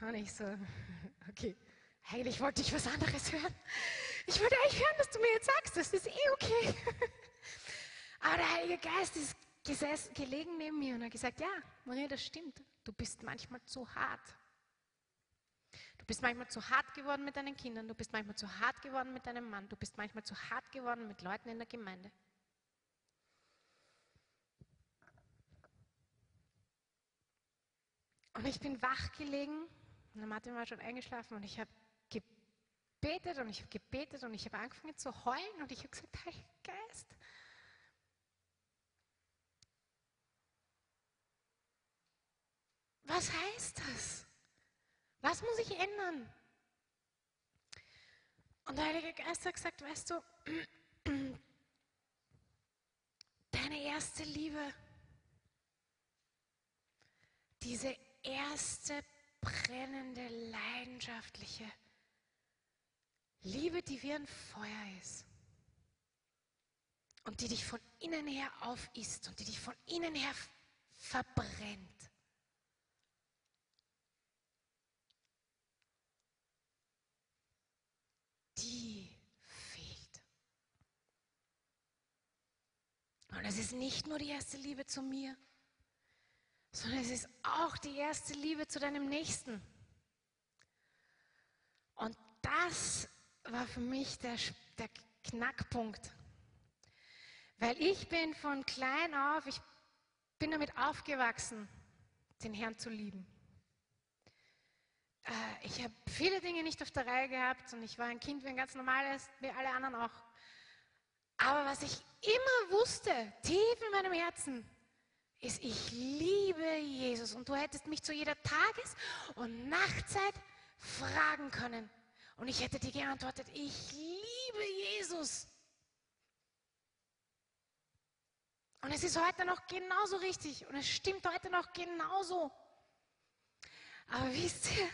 Und ich so, okay, eigentlich wollte ich was anderes hören. Ich wollte eigentlich hören, was du mir jetzt sagst, das ist eh okay. Aber der Heilige Geist ist gesessen, gelegen neben mir und hat gesagt, ja, Maria, das stimmt. Du bist manchmal zu hart. Du bist manchmal zu hart geworden mit deinen Kindern, du bist manchmal zu hart geworden mit deinem Mann, du bist manchmal zu hart geworden mit Leuten in der Gemeinde. Und ich bin wach gelegen und der Martin war schon eingeschlafen und ich habe gebetet und ich habe gebetet und ich habe angefangen zu heulen und ich habe gesagt, Heiliger Geist, Was heißt das? Was muss ich ändern? Und der Heilige Geist hat gesagt, weißt du, deine erste Liebe. Diese erste brennende, leidenschaftliche Liebe, die wie ein Feuer ist. Und die dich von innen her aufisst und die dich von innen her verbrennt. Die fehlt. Und es ist nicht nur die erste Liebe zu mir, sondern es ist auch die erste Liebe zu deinem Nächsten. Und das war für mich der, der Knackpunkt. Weil ich bin von klein auf, ich bin damit aufgewachsen, den Herrn zu lieben. Äh, ich habe viele Dinge nicht auf der Reihe gehabt und ich war ein Kind wie ein ganz normales, wie alle anderen auch. Aber was ich immer wusste, tief in meinem Herzen, ist, ich liebe Jesus. Und du hättest mich zu jeder Tages- und Nachtzeit fragen können. Und ich hätte dir geantwortet, ich liebe Jesus. Und es ist heute noch genauso richtig und es stimmt heute noch genauso. Aber wisst ihr,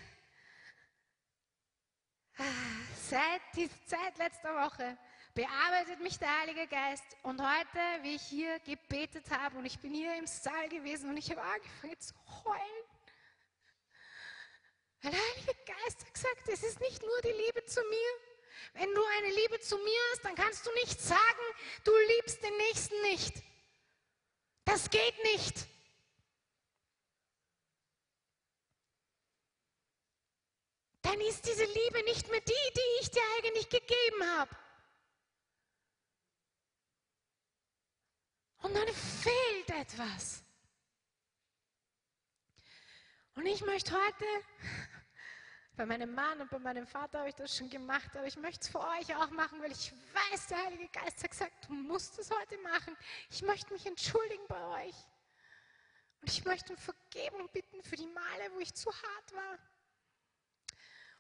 seit, die, seit letzter Woche bearbeitet mich der Heilige Geist. Und heute, wie ich hier gebetet habe und ich bin hier im Saal gewesen und ich habe angefangen zu heulen. Weil der Heilige Geist hat gesagt, es ist nicht nur die Liebe zu mir. Wenn du eine Liebe zu mir hast, dann kannst du nicht sagen, du liebst den Nächsten nicht. Das geht nicht. Dann ist diese Liebe nicht mehr die, die ich dir eigentlich gegeben habe. Und dann fehlt etwas. Und ich möchte heute, bei meinem Mann und bei meinem Vater habe ich das schon gemacht, aber ich möchte es für euch auch machen, weil ich weiß, der Heilige Geist hat gesagt, du musst es heute machen. Ich möchte mich entschuldigen bei euch. Und ich möchte um Vergebung bitten für die Male, wo ich zu hart war.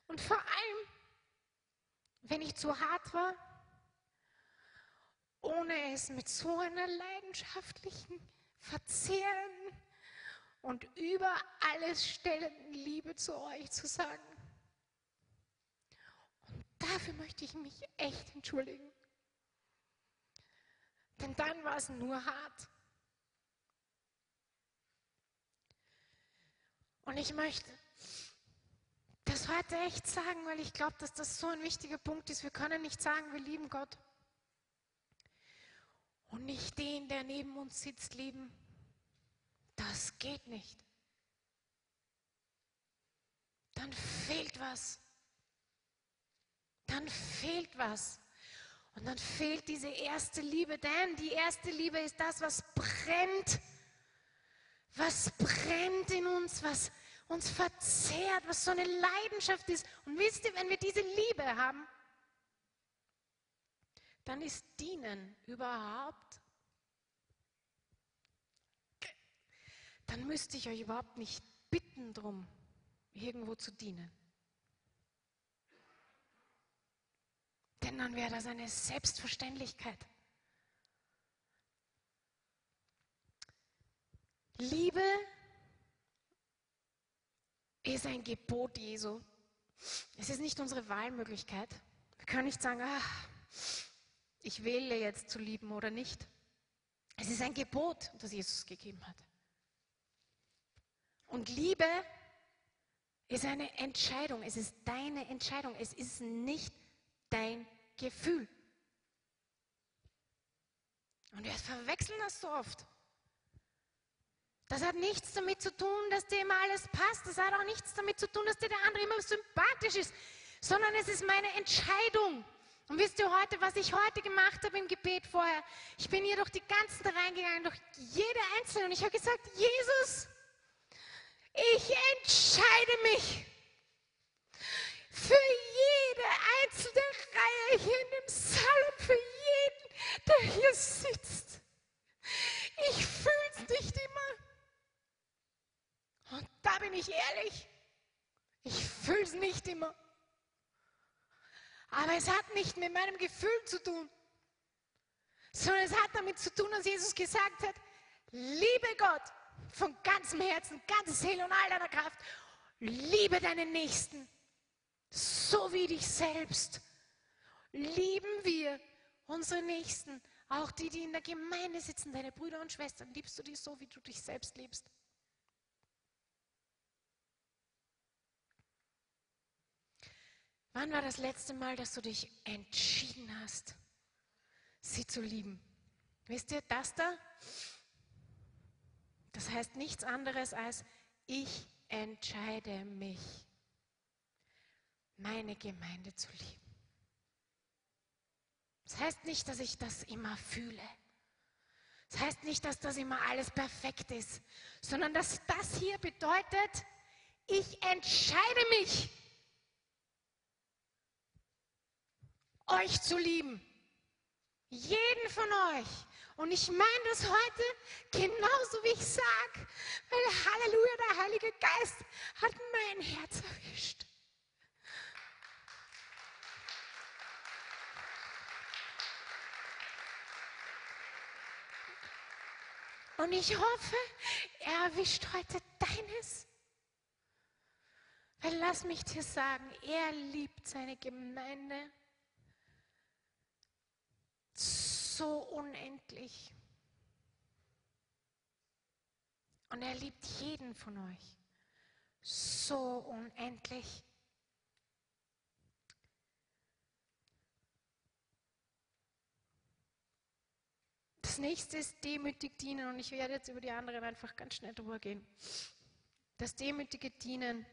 Und vor allem, wenn ich zu hart war, ohne es mit so einer leidenschaftlichen, verzehrenden und über alles stellenden Liebe zu euch zu sagen. Und dafür möchte ich mich echt entschuldigen. Denn dann war es nur hart. Und ich möchte das heute echt sagen, weil ich glaube, dass das so ein wichtiger Punkt ist. Wir können nicht sagen, wir lieben Gott und nicht den, der neben uns sitzt, lieben. Das geht nicht. Dann fehlt was. Dann fehlt was. Und dann fehlt diese erste Liebe, denn die erste Liebe ist das, was brennt. Was brennt in uns, was uns verzehrt, was so eine Leidenschaft ist. Und wisst ihr, wenn wir diese Liebe haben, dann ist Dienen überhaupt, dann müsste ich euch überhaupt nicht bitten drum, irgendwo zu dienen. Denn dann wäre das eine Selbstverständlichkeit. Liebe ist ein Gebot Jesu. Es ist nicht unsere Wahlmöglichkeit. Wir können nicht sagen, ach, ich wähle jetzt zu lieben oder nicht. Es ist ein Gebot, das Jesus gegeben hat. Und Liebe ist eine Entscheidung. Es ist deine Entscheidung. Es ist nicht dein Gefühl. Und wir verwechseln das so oft. Das hat nichts damit zu tun, dass dir immer alles passt. Das hat auch nichts damit zu tun, dass dir der andere immer sympathisch ist, sondern es ist meine Entscheidung. Und wisst ihr heute, was ich heute gemacht habe im Gebet vorher? Ich bin hier durch die ganzen reingegangen, durch jede einzelne und ich habe gesagt, Jesus, ich entscheide mich für jede einzelne Reihe hier in dem Saal und für jeden, der hier sitzt. Ich fühle es nicht immer. Und da bin ich ehrlich, ich fühle es nicht immer. Aber es hat nicht mit meinem Gefühl zu tun, sondern es hat damit zu tun, dass Jesus gesagt hat, liebe Gott von ganzem Herzen, ganzer Seele und all deiner Kraft, liebe deinen Nächsten, so wie dich selbst. Lieben wir unsere Nächsten, auch die, die in der Gemeinde sitzen, deine Brüder und Schwestern, liebst du die so, wie du dich selbst liebst? Wann war das letzte Mal, dass du dich entschieden hast, sie zu lieben? Wisst ihr, das da, das heißt nichts anderes als, ich entscheide mich, meine Gemeinde zu lieben. Das heißt nicht, dass ich das immer fühle. Das heißt nicht, dass das immer alles perfekt ist, sondern dass das hier bedeutet, ich entscheide mich, euch zu lieben. Jeden von euch. Und ich meine das heute genauso, wie ich sage, weil Halleluja, der Heilige Geist hat mein Herz erwischt. Und ich hoffe, er erwischt heute deines. Weil lass mich dir sagen, er liebt seine Gemeinde so unendlich. Und er liebt jeden von euch so unendlich. Das nächste ist demütig dienen und ich werde jetzt über die anderen einfach ganz schnell drüber gehen. Das demütige Dienen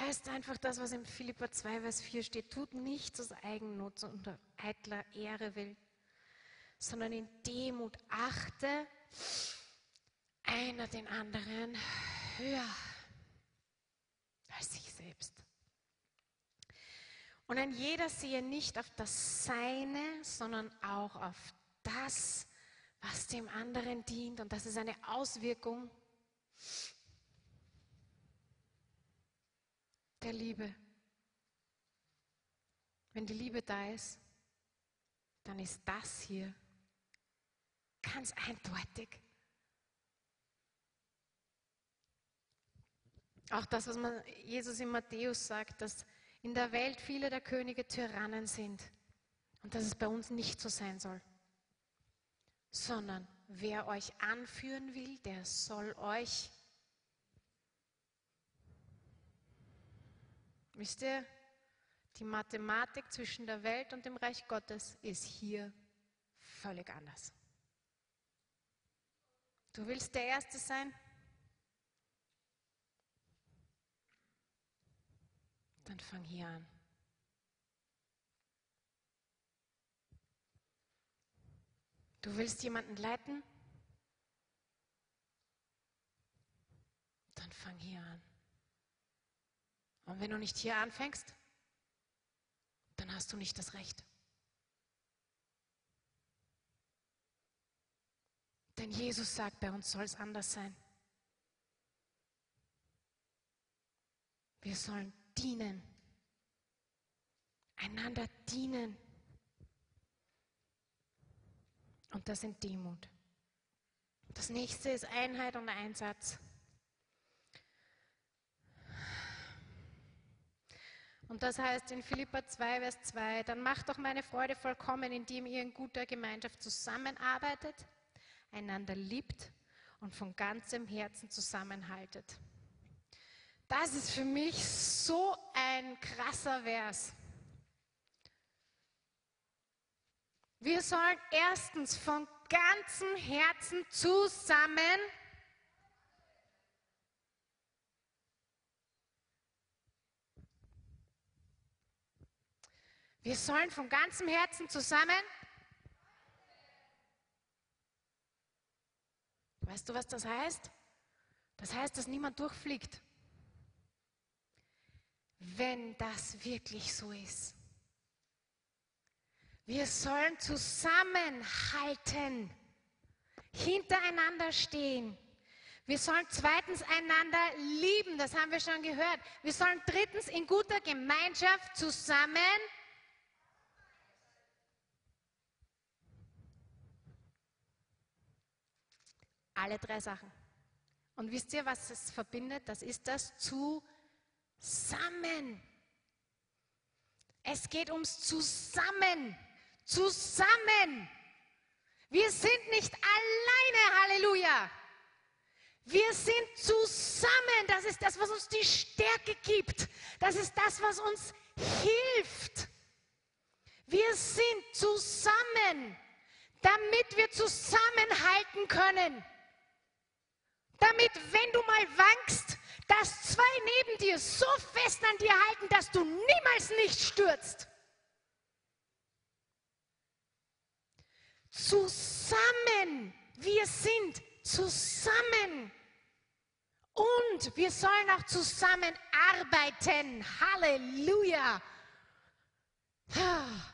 heißt einfach das, was in Philippa 2, Vers 4 steht. Tut nichts aus Eigennutz und eitler Ehre will, sondern in Demut achte einer den anderen höher als sich selbst. Und ein jeder sehe nicht auf das Seine, sondern auch auf das, was dem anderen dient. Und das ist eine Auswirkung der Liebe. Wenn die Liebe da ist, dann ist das hier ganz eindeutig. Auch das, was man Jesus in Matthäus sagt, dass in der Welt viele der Könige Tyrannen sind und dass es bei uns nicht so sein soll, sondern wer euch anführen will, der soll euch Wisst ihr, die Mathematik zwischen der Welt und dem Reich Gottes ist hier völlig anders. Du willst der Erste sein? Dann fang hier an. Du willst jemanden leiten? Dann fang hier an. Und wenn du nicht hier anfängst, dann hast du nicht das Recht. Denn Jesus sagt, bei uns soll es anders sein. Wir sollen dienen, einander dienen. Und das in Demut. Das nächste ist Einheit und Einsatz. Und das heißt in Philippa 2, Vers 2, dann macht doch meine Freude vollkommen, indem ihr in guter Gemeinschaft zusammenarbeitet, einander liebt und von ganzem Herzen zusammenhaltet. Das ist für mich so ein krasser Vers. Wir sollen erstens von ganzem Herzen zusammen Wir sollen von ganzem Herzen zusammen. Weißt du, was das heißt? Das heißt, dass niemand durchfliegt. Wenn das wirklich so ist. Wir sollen zusammenhalten, hintereinander stehen. Wir sollen zweitens einander lieben, das haben wir schon gehört. Wir sollen drittens in guter Gemeinschaft zusammen Alle drei Sachen. Und wisst ihr, was es verbindet? Das ist das Zusammen. Es geht ums Zusammen. Zusammen. Wir sind nicht alleine, Halleluja. Wir sind zusammen. Das ist das, was uns die Stärke gibt. Das ist das, was uns hilft. Wir sind zusammen, damit wir zusammenhalten können. Damit, wenn du mal wankst, dass zwei neben dir so fest an dir halten, dass du niemals nicht stürzt. Zusammen. Wir sind zusammen. Und wir sollen auch zusammen arbeiten. Halleluja.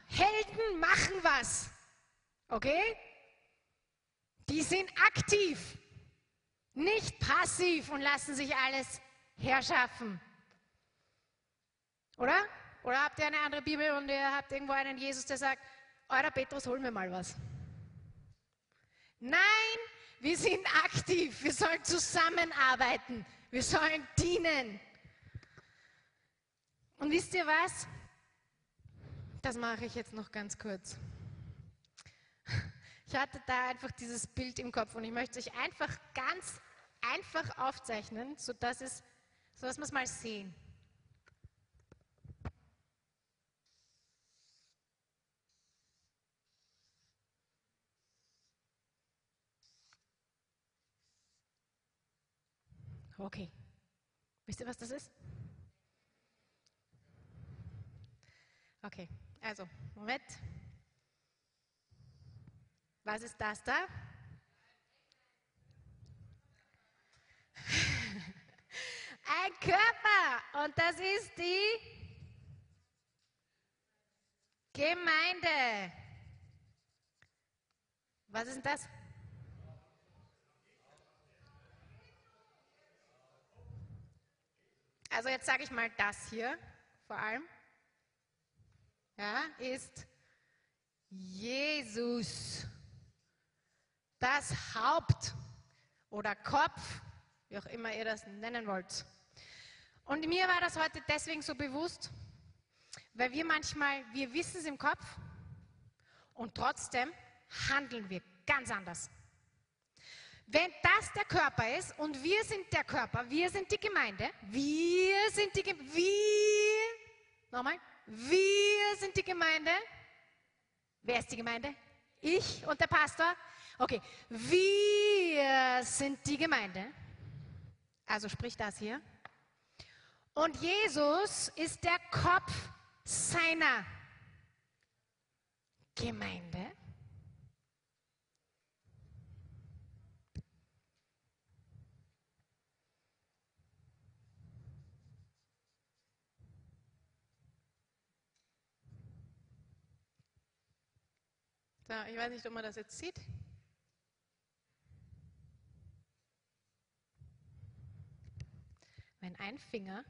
Helden machen was. Okay? Die sind aktiv, nicht passiv und lassen sich alles herschaffen. Oder? Oder habt ihr eine andere Bibel und ihr habt irgendwo einen Jesus, der sagt, euer Petrus, hol mir mal was. Nein, wir sind aktiv. Wir sollen zusammenarbeiten. Wir sollen dienen. Und wisst ihr was? Das mache ich jetzt noch ganz kurz. Ich hatte da einfach dieses Bild im Kopf und ich möchte euch einfach ganz einfach aufzeichnen, sodass, es, sodass wir es mal sehen. Okay. Wisst ihr, was das ist? Okay, also, Moment. Was ist das da? Ein Körper und das ist die Gemeinde. Was ist denn das? Also jetzt sage ich mal das hier vor allem. Ja, ist Jesus. Das Haupt oder Kopf, wie auch immer ihr das nennen wollt. Und mir war das heute deswegen so bewusst, weil wir manchmal, wir wissen es im Kopf und trotzdem handeln wir ganz anders. Wenn das der Körper ist und wir sind der Körper, wir sind die Gemeinde, wir sind die Gemeinde, wir, nochmal, wir sind die Gemeinde. Wer ist die Gemeinde? Ich und der Pastor. Okay, wir sind die Gemeinde. Also sprich das hier. Und Jesus ist der Kopf seiner Gemeinde. So, ich weiß nicht, ob man das jetzt sieht. Wenn ein Finger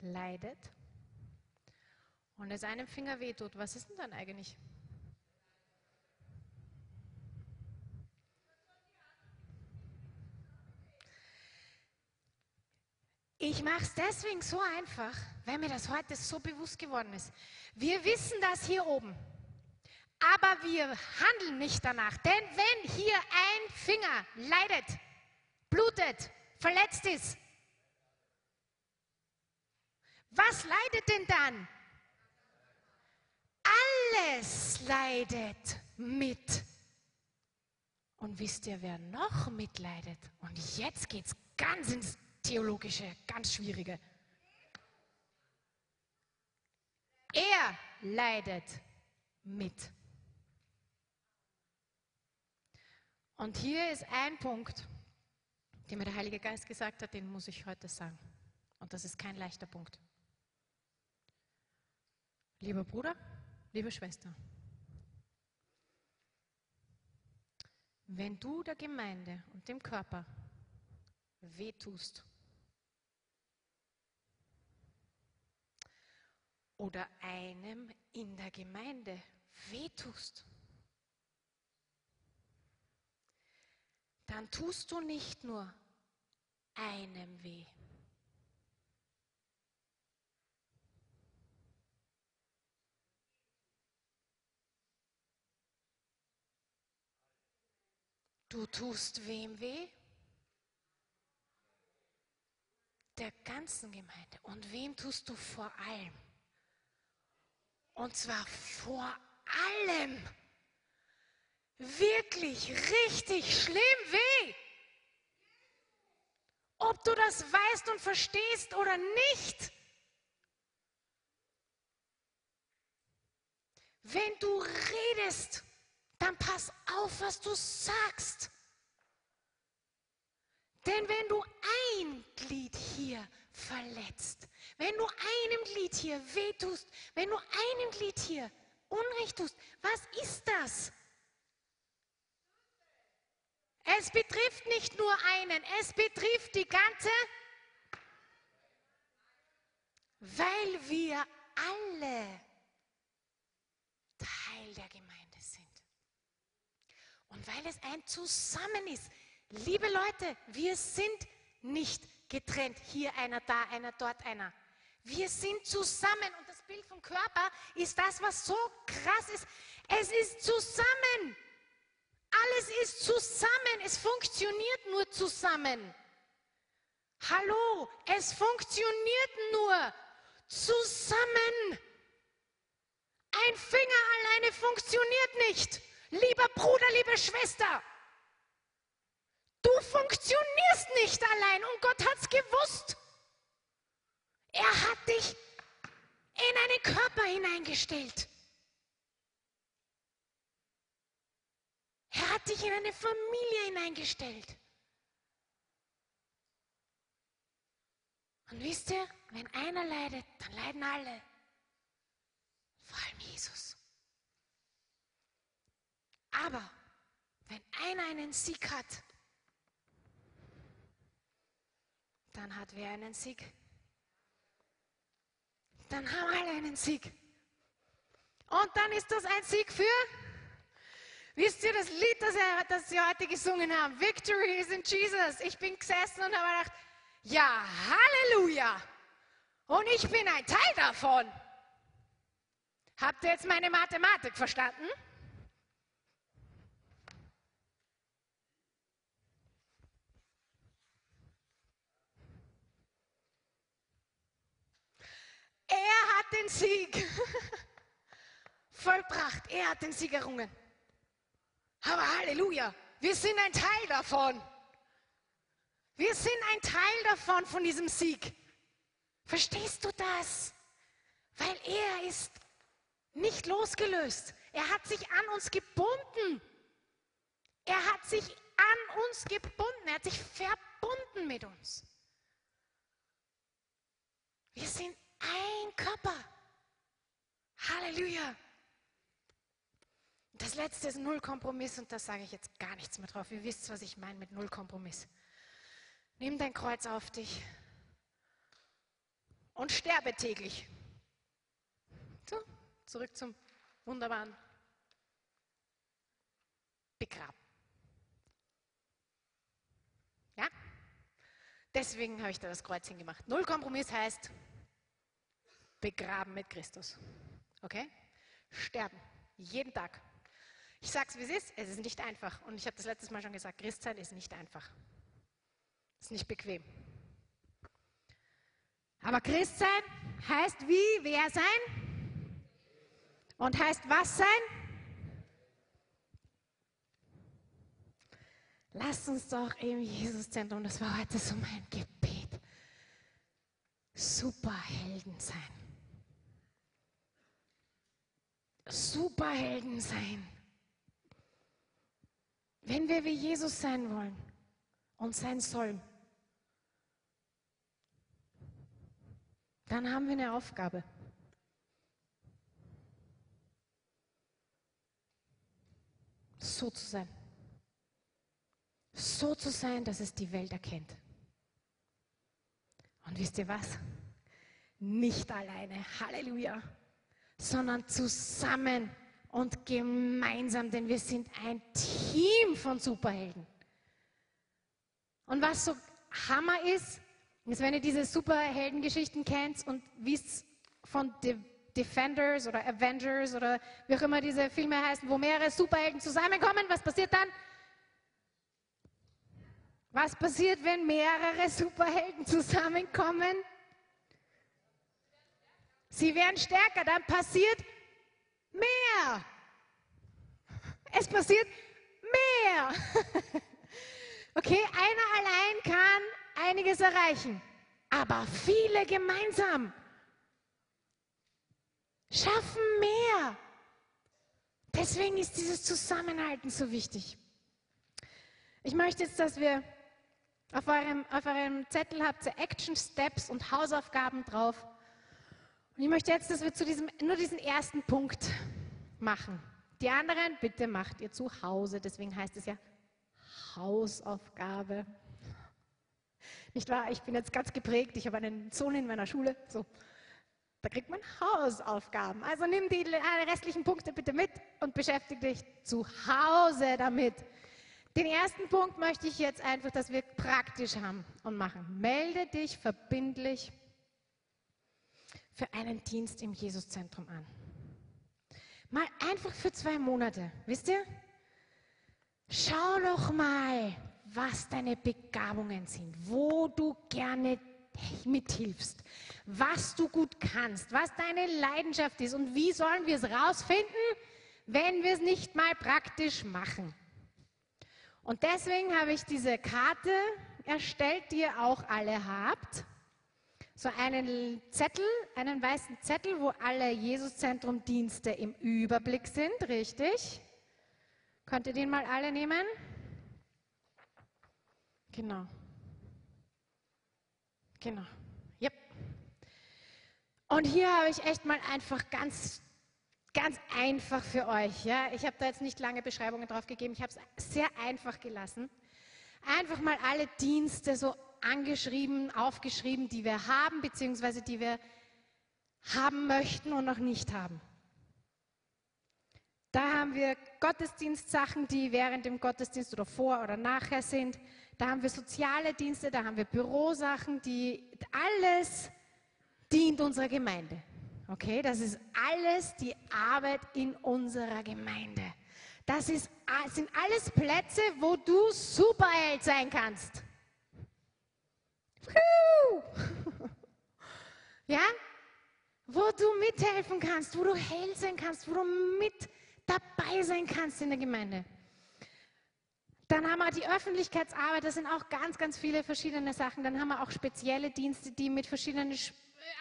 leidet und es einem Finger wehtut, was ist denn dann eigentlich? Ich mache es deswegen so einfach, weil mir das heute so bewusst geworden ist. Wir wissen das hier oben, aber wir handeln nicht danach. Denn wenn hier ein Finger leidet, blutet, verletzt ist, was leidet denn dann? Alles leidet mit. Und wisst ihr, wer noch mitleidet? Und jetzt geht es ganz ins theologische, ganz schwierige. Er leidet mit. Und hier ist ein Punkt, den mir der Heilige Geist gesagt hat, den muss ich heute sagen. Und das ist kein leichter Punkt. Lieber Bruder, liebe Schwester, wenn du der Gemeinde und dem Körper wehtust, oder einem in der Gemeinde wehtust, dann tust du nicht nur einem weh. Du tust wem weh? Der ganzen Gemeinde. Und wem tust du vor allem? Und zwar vor allem wirklich richtig schlimm weh. Ob du das weißt und verstehst oder nicht. Wenn du redest, dann pass auf, was du sagst. Denn wenn du ein Glied hier verletzt, wenn du einem Glied hier wehtust, wenn du einem Glied hier Unrecht tust, was ist das? Es betrifft nicht nur einen, es betrifft die ganze, weil wir alle Teil der Gemeinde sind. Und weil es ein Zusammen ist. Liebe Leute, wir sind nicht getrennt. Hier einer, da einer, dort einer. Wir sind zusammen. Und das Bild vom Körper ist das, was so krass ist. Es ist zusammen. Alles ist zusammen. Es funktioniert nur zusammen. Hallo, es funktioniert nur zusammen. Ein Finger alleine funktioniert nicht. Lieber Bruder, liebe Schwester, du funktionierst nicht allein und Gott hat es gewusst. Er hat dich in einen Körper hineingestellt. Er hat dich in eine Familie hineingestellt. Und wisst ihr, wenn einer leidet, dann leiden alle. Vor allem Jesus. Aber wenn einer einen Sieg hat, dann hat wer einen Sieg? Dann haben alle einen Sieg. Und dann ist das ein Sieg für, wisst ihr, das Lied, das, wir, das wir heute gesungen haben, Victory is in Jesus. Ich bin gesessen und habe gedacht, ja, Halleluja. Und ich bin ein Teil davon. Habt ihr jetzt meine Mathematik verstanden? Er hat den Sieg vollbracht. Er hat den Sieg errungen. Aber Halleluja, wir sind ein Teil davon. Wir sind ein Teil davon, von diesem Sieg. Verstehst du das? Weil er ist nicht losgelöst. Er hat sich an uns gebunden. Er hat sich an uns gebunden. Er hat sich verbunden mit uns. Wir sind ein Körper. Halleluja. Das letzte ist Null Kompromiss und da sage ich jetzt gar nichts mehr drauf. Ihr wisst, was ich meine mit Null Kompromiss. Nimm dein Kreuz auf dich und sterbe täglich. So, zurück zum wunderbaren Begraben. Ja? Deswegen habe ich da das Kreuz hingemacht. Null Kompromiss heißt, begraben mit Christus. Okay? Sterben. Jeden Tag. Ich sage es, wie es ist. Es ist nicht einfach. Und ich habe das letztes Mal schon gesagt, Christsein ist nicht einfach. Ist nicht bequem. Aber Christsein heißt wie, wer sein? Und heißt was sein? Lasst uns doch im Jesuszentrum, das war heute so mein Gebet, Superhelden sein. Superhelden sein. Wenn wir wie Jesus sein wollen und sein sollen, dann haben wir eine Aufgabe. So zu sein. So zu sein, dass es die Welt erkennt. Und wisst ihr was? Nicht alleine. Halleluja sondern zusammen und gemeinsam, denn wir sind ein Team von Superhelden. Und was so Hammer ist, ist, wenn ihr diese Superheldengeschichten kennt und es von De Defenders oder Avengers oder wie auch immer diese Filme heißen, wo mehrere Superhelden zusammenkommen, was passiert dann? Was passiert, wenn mehrere Superhelden zusammenkommen? Sie werden stärker, dann passiert mehr. Es passiert mehr. Okay, einer allein kann einiges erreichen, aber viele gemeinsam schaffen mehr. Deswegen ist dieses Zusammenhalten so wichtig. Ich möchte jetzt, dass wir auf eurem, auf eurem Zettel habt ihr Action Steps und Hausaufgaben drauf. Und ich möchte jetzt, dass wir zu diesem, nur diesen ersten Punkt machen. Die anderen bitte macht ihr zu Hause. Deswegen heißt es ja Hausaufgabe. Nicht wahr? Ich bin jetzt ganz geprägt. Ich habe einen Sohn in meiner Schule. So, da kriegt man Hausaufgaben. Also nimm die restlichen Punkte bitte mit und beschäftige dich zu Hause damit. Den ersten Punkt möchte ich jetzt einfach, dass wir praktisch haben und machen. Melde dich verbindlich für einen Dienst im Jesuszentrum an. Mal einfach für zwei Monate, wisst ihr? Schau doch mal, was deine Begabungen sind, wo du gerne mithilfst, was du gut kannst, was deine Leidenschaft ist und wie sollen wir es rausfinden, wenn wir es nicht mal praktisch machen. Und deswegen habe ich diese Karte erstellt, die ihr auch alle habt. So einen Zettel, einen weißen Zettel, wo alle Jesuszentrum-Dienste im Überblick sind, richtig? Könnt ihr den mal alle nehmen? Genau. Genau. Yep. Und hier habe ich echt mal einfach ganz, ganz einfach für euch. Ja? Ich habe da jetzt nicht lange Beschreibungen drauf gegeben. Ich habe es sehr einfach gelassen. Einfach mal alle Dienste so angeschrieben, aufgeschrieben, die wir haben, beziehungsweise die wir haben möchten und noch nicht haben. Da haben wir Gottesdienstsachen, die während dem Gottesdienst oder vor oder nachher sind. Da haben wir soziale Dienste, da haben wir Bürosachen, die alles dient unserer Gemeinde. Okay, das ist alles die Arbeit in unserer Gemeinde. Das ist, sind alles Plätze, wo du Superheld sein kannst. Ja? Wo du mithelfen kannst, wo du hell sein kannst, wo du mit dabei sein kannst in der Gemeinde. Dann haben wir die Öffentlichkeitsarbeit, das sind auch ganz, ganz viele verschiedene Sachen. Dann haben wir auch spezielle Dienste, die mit verschiedenen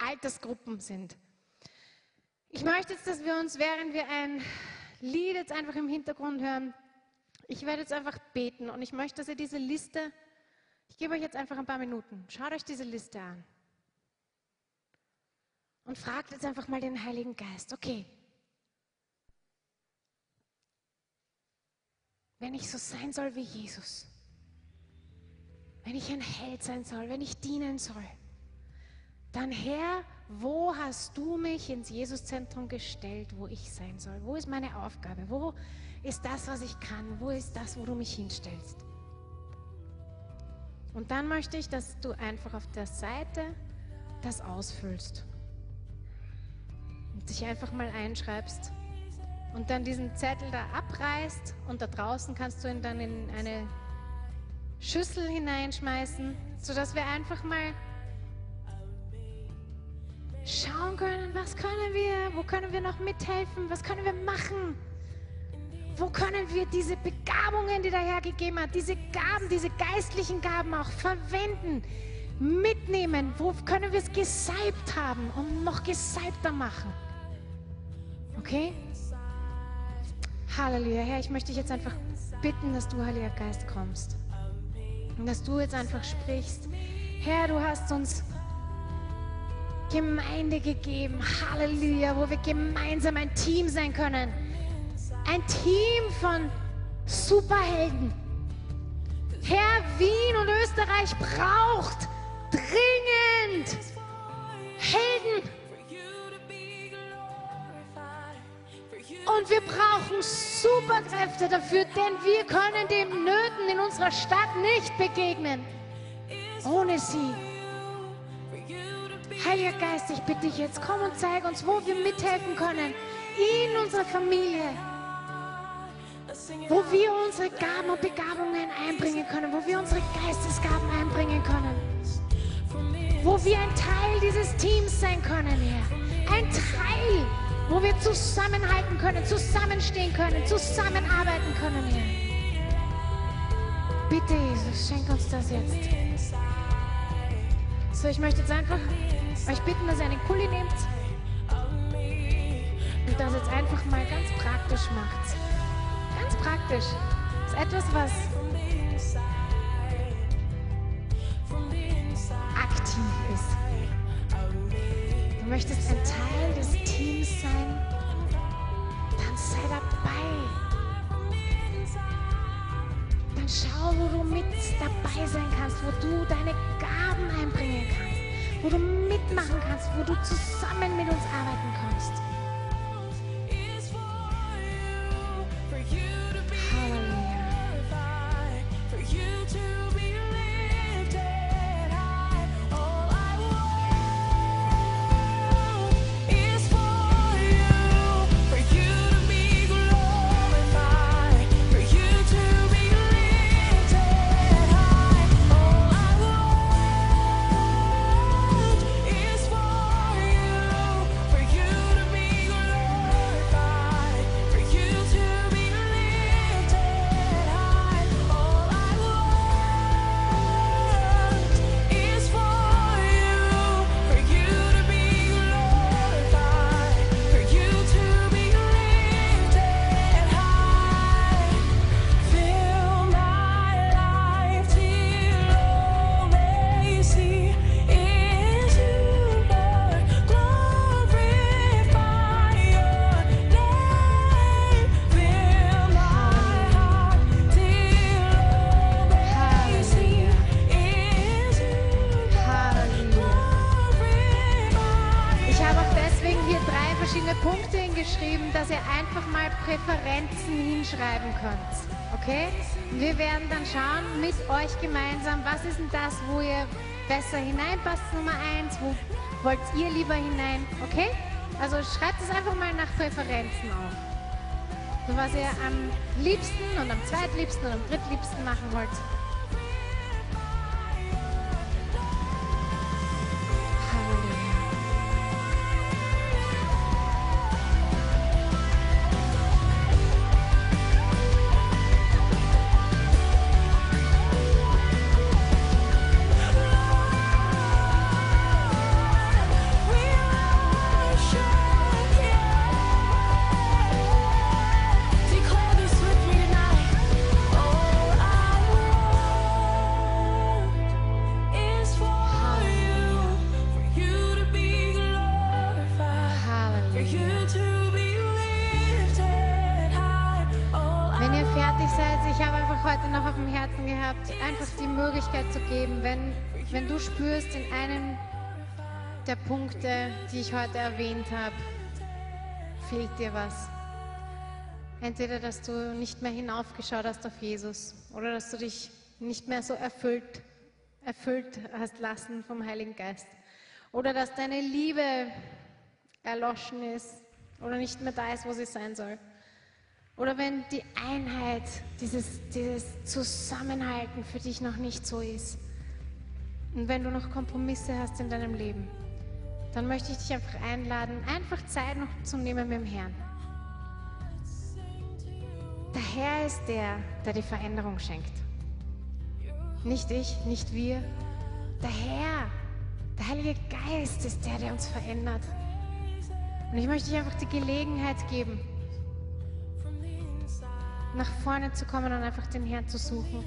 Altersgruppen sind. Ich möchte jetzt, dass wir uns, während wir ein Lied jetzt einfach im Hintergrund hören, ich werde jetzt einfach beten und ich möchte, dass ihr diese Liste, ich gebe euch jetzt einfach ein paar Minuten, schaut euch diese Liste an und fragt jetzt einfach mal den Heiligen Geist, okay, wenn ich so sein soll wie Jesus, wenn ich ein Held sein soll, wenn ich dienen soll, dann Herr, wo hast du mich ins Jesuszentrum gestellt, wo ich sein soll? Wo ist meine Aufgabe? Wo ist das, was ich kann? Wo ist das, wo du mich hinstellst? Und dann möchte ich, dass du einfach auf der Seite das ausfüllst. Und dich einfach mal einschreibst und dann diesen Zettel da abreißt und da draußen kannst du ihn dann in eine Schüssel hineinschmeißen, sodass wir einfach mal schauen können, was können wir, wo können wir noch mithelfen, was können wir machen, wo können wir diese Begabungen, die der Herr gegeben hat, diese Gaben, diese geistlichen Gaben auch verwenden, mitnehmen, wo können wir es gesalbt haben und noch gesalbter machen. Okay? Halleluja. Herr, ich möchte dich jetzt einfach bitten, dass du, Heiliger Geist, kommst. Und dass du jetzt einfach sprichst. Herr, du hast uns Gemeinde gegeben. Halleluja, wo wir gemeinsam ein Team sein können. Ein Team von Superhelden. Herr, Wien und Österreich braucht dringend Helden Und wir brauchen Superkräfte dafür, denn wir können den Nöten in unserer Stadt nicht begegnen. ohne sie. Heiliger Geist, ich bitte dich jetzt, komm und zeig uns, wo wir mithelfen können in unserer Familie, wo wir unsere Gaben und Begabungen einbringen können, wo wir unsere Geistesgaben einbringen können, wo wir ein Teil dieses Teams sein können, Herr. Ein Teil, wo wir zusammenhalten können, zusammenstehen können, zusammenarbeiten können, Herr. Bitte, Jesus, schenk uns das jetzt. So, ich möchte jetzt einfach euch bitten, dass ihr einen Kuli nehmt und das jetzt einfach mal ganz praktisch macht. Ganz praktisch. Das ist etwas, was aktiv ist. Du möchtest ein Teil des Teams sein, dann sei dabei dann schau, wo du mit dabei sein kannst, wo du deine Gaben einbringen kannst, wo du mitmachen kannst, wo du zusammen mit uns arbeiten kannst. Besser hineinpasst, Nummer eins, wo wollt ihr lieber hinein, okay? Also schreibt es einfach mal nach Präferenzen auf. So was ihr am liebsten und am zweitliebsten und am drittliebsten machen wollt. Erwähnt habe, fehlt dir was. Entweder, dass du nicht mehr hinaufgeschaut hast auf Jesus oder dass du dich nicht mehr so erfüllt, erfüllt hast lassen vom Heiligen Geist. Oder dass deine Liebe erloschen ist oder nicht mehr da ist, wo sie sein soll. Oder wenn die Einheit, dieses, dieses Zusammenhalten für dich noch nicht so ist. Und wenn du noch Kompromisse hast in deinem Leben dann möchte ich dich einfach einladen, einfach Zeit noch zu nehmen mit dem Herrn. Der Herr ist der, der die Veränderung schenkt. Nicht ich, nicht wir. Der Herr, der Heilige Geist ist der, der uns verändert. Und ich möchte dir einfach die Gelegenheit geben, nach vorne zu kommen und einfach den Herrn zu suchen.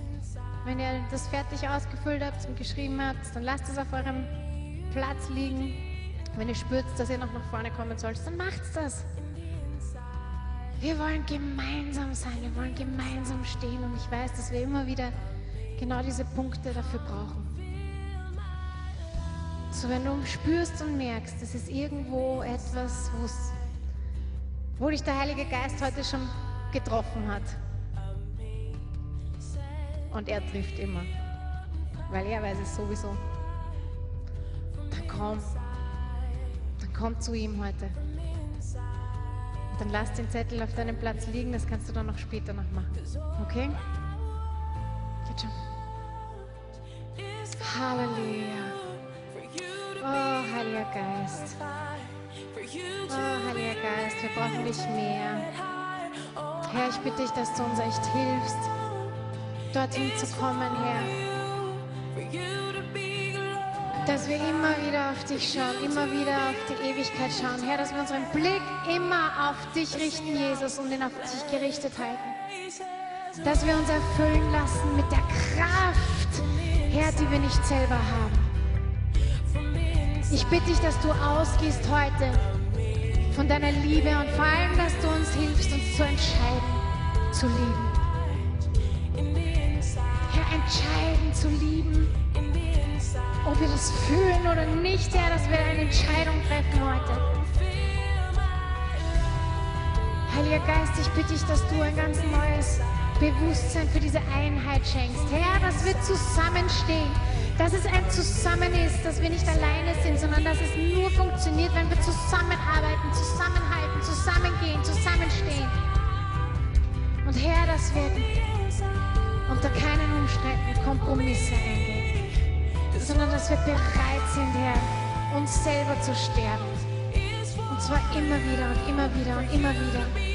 Wenn ihr das fertig ausgefüllt habt und geschrieben habt, dann lasst es auf eurem Platz liegen. Wenn ihr spürt, dass ihr noch nach vorne kommen sollt, dann macht's das. Wir wollen gemeinsam sein, wir wollen gemeinsam stehen und ich weiß, dass wir immer wieder genau diese Punkte dafür brauchen. So, wenn du spürst und merkst, es ist irgendwo etwas, wo dich der Heilige Geist heute schon getroffen hat. Und er trifft immer. weil er weiß es sowieso. Dann komm. Komm zu ihm heute. Und dann lass den Zettel auf deinem Platz liegen, das kannst du dann noch später noch machen. Okay? Geht schon. Halleluja. Oh, Heiliger Geist. Oh, Heiliger Geist, wir brauchen dich mehr. Herr, ich bitte dich, dass du uns echt hilfst, dorthin zu kommen, Herr dass wir immer wieder auf dich schauen, immer wieder auf die Ewigkeit schauen. Herr, dass wir unseren Blick immer auf dich richten, Jesus, und ihn auf dich gerichtet halten. Dass wir uns erfüllen lassen mit der Kraft, Herr, die wir nicht selber haben. Ich bitte dich, dass du ausgehst heute von deiner Liebe und vor allem, dass du uns hilfst, uns zu entscheiden, zu lieben. Herr, entscheiden zu lieben ob wir das fühlen oder nicht, Herr, dass wir eine Entscheidung treffen heute. Heiliger Geist, ich bitte dich, dass du ein ganz neues Bewusstsein für diese Einheit schenkst. Herr, dass wir zusammenstehen, dass es ein Zusammen ist, dass wir nicht alleine sind, sondern dass es nur funktioniert, wenn wir zusammenarbeiten, zusammenhalten, zusammengehen, zusammenstehen. Und Herr, dass wir unter keinen Umständen Kompromisse eingehen sondern dass wir bereit sind, Herr, uns selber zu sterben. Und zwar immer wieder und immer wieder und immer wieder.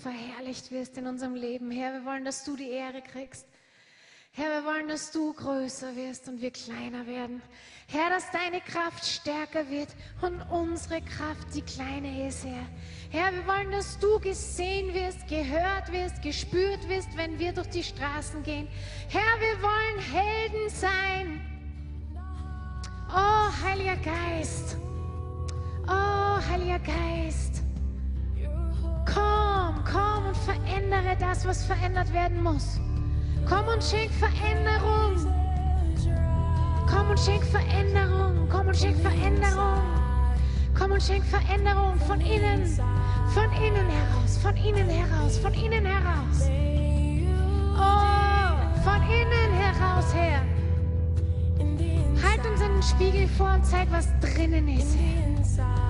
Verherrlicht wirst in unserem Leben. Herr, wir wollen, dass du die Ehre kriegst. Herr, wir wollen, dass du größer wirst und wir kleiner werden. Herr, dass deine Kraft stärker wird und unsere Kraft die kleine ist, Herr. Herr, wir wollen, dass du gesehen wirst, gehört wirst, gespürt wirst, wenn wir durch die Straßen gehen. Herr, wir wollen Helden sein. Oh, Heiliger Geist. Oh, Heiliger Geist. Komm, komm und verändere das, was verändert werden muss. Komm und schenk Veränderung. Komm und schenk Veränderung. Komm und schenk Veränderung. Komm und schenk Veränderung von innen, von innen heraus, von innen heraus, von innen heraus. Oh, von innen heraus her. Halt uns in den Spiegel vor und zeig, was drinnen ist. Herr.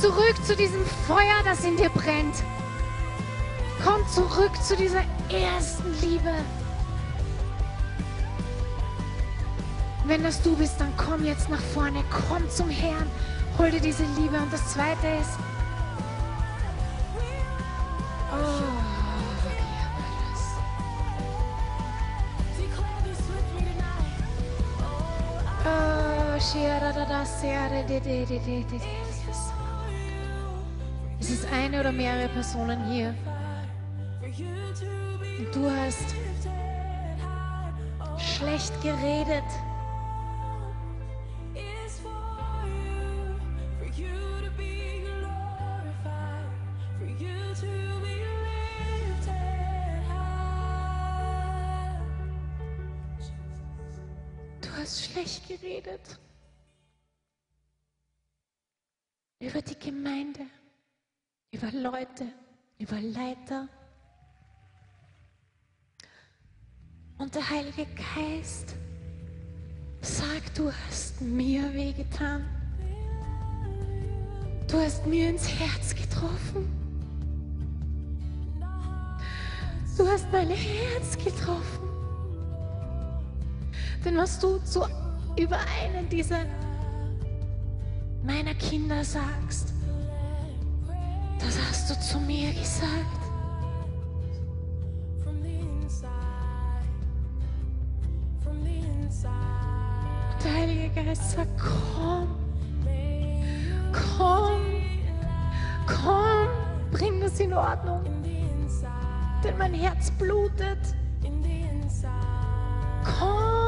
zurück zu diesem Feuer, das in dir brennt. Komm zurück zu dieser ersten Liebe. Wenn das du bist, dann komm jetzt nach vorne, komm zum Herrn, hol dir diese Liebe. Und das Zweite ist, oh, Oh, oder mehrere Personen hier. Und du hast schlecht geredet. schlecht geredet über die Gemeinde über Leute, über Leiter. Und der Heilige Geist sagt, du hast mir wehgetan. Du hast mir ins Herz getroffen. Du hast mein Herz getroffen. Denn was du zu, über einen dieser meiner Kinder sagst, das hast du zu mir gesagt. Und der Heilige Geist sagt, komm, komm, komm, bring das in Ordnung. Denn mein Herz blutet. Komm,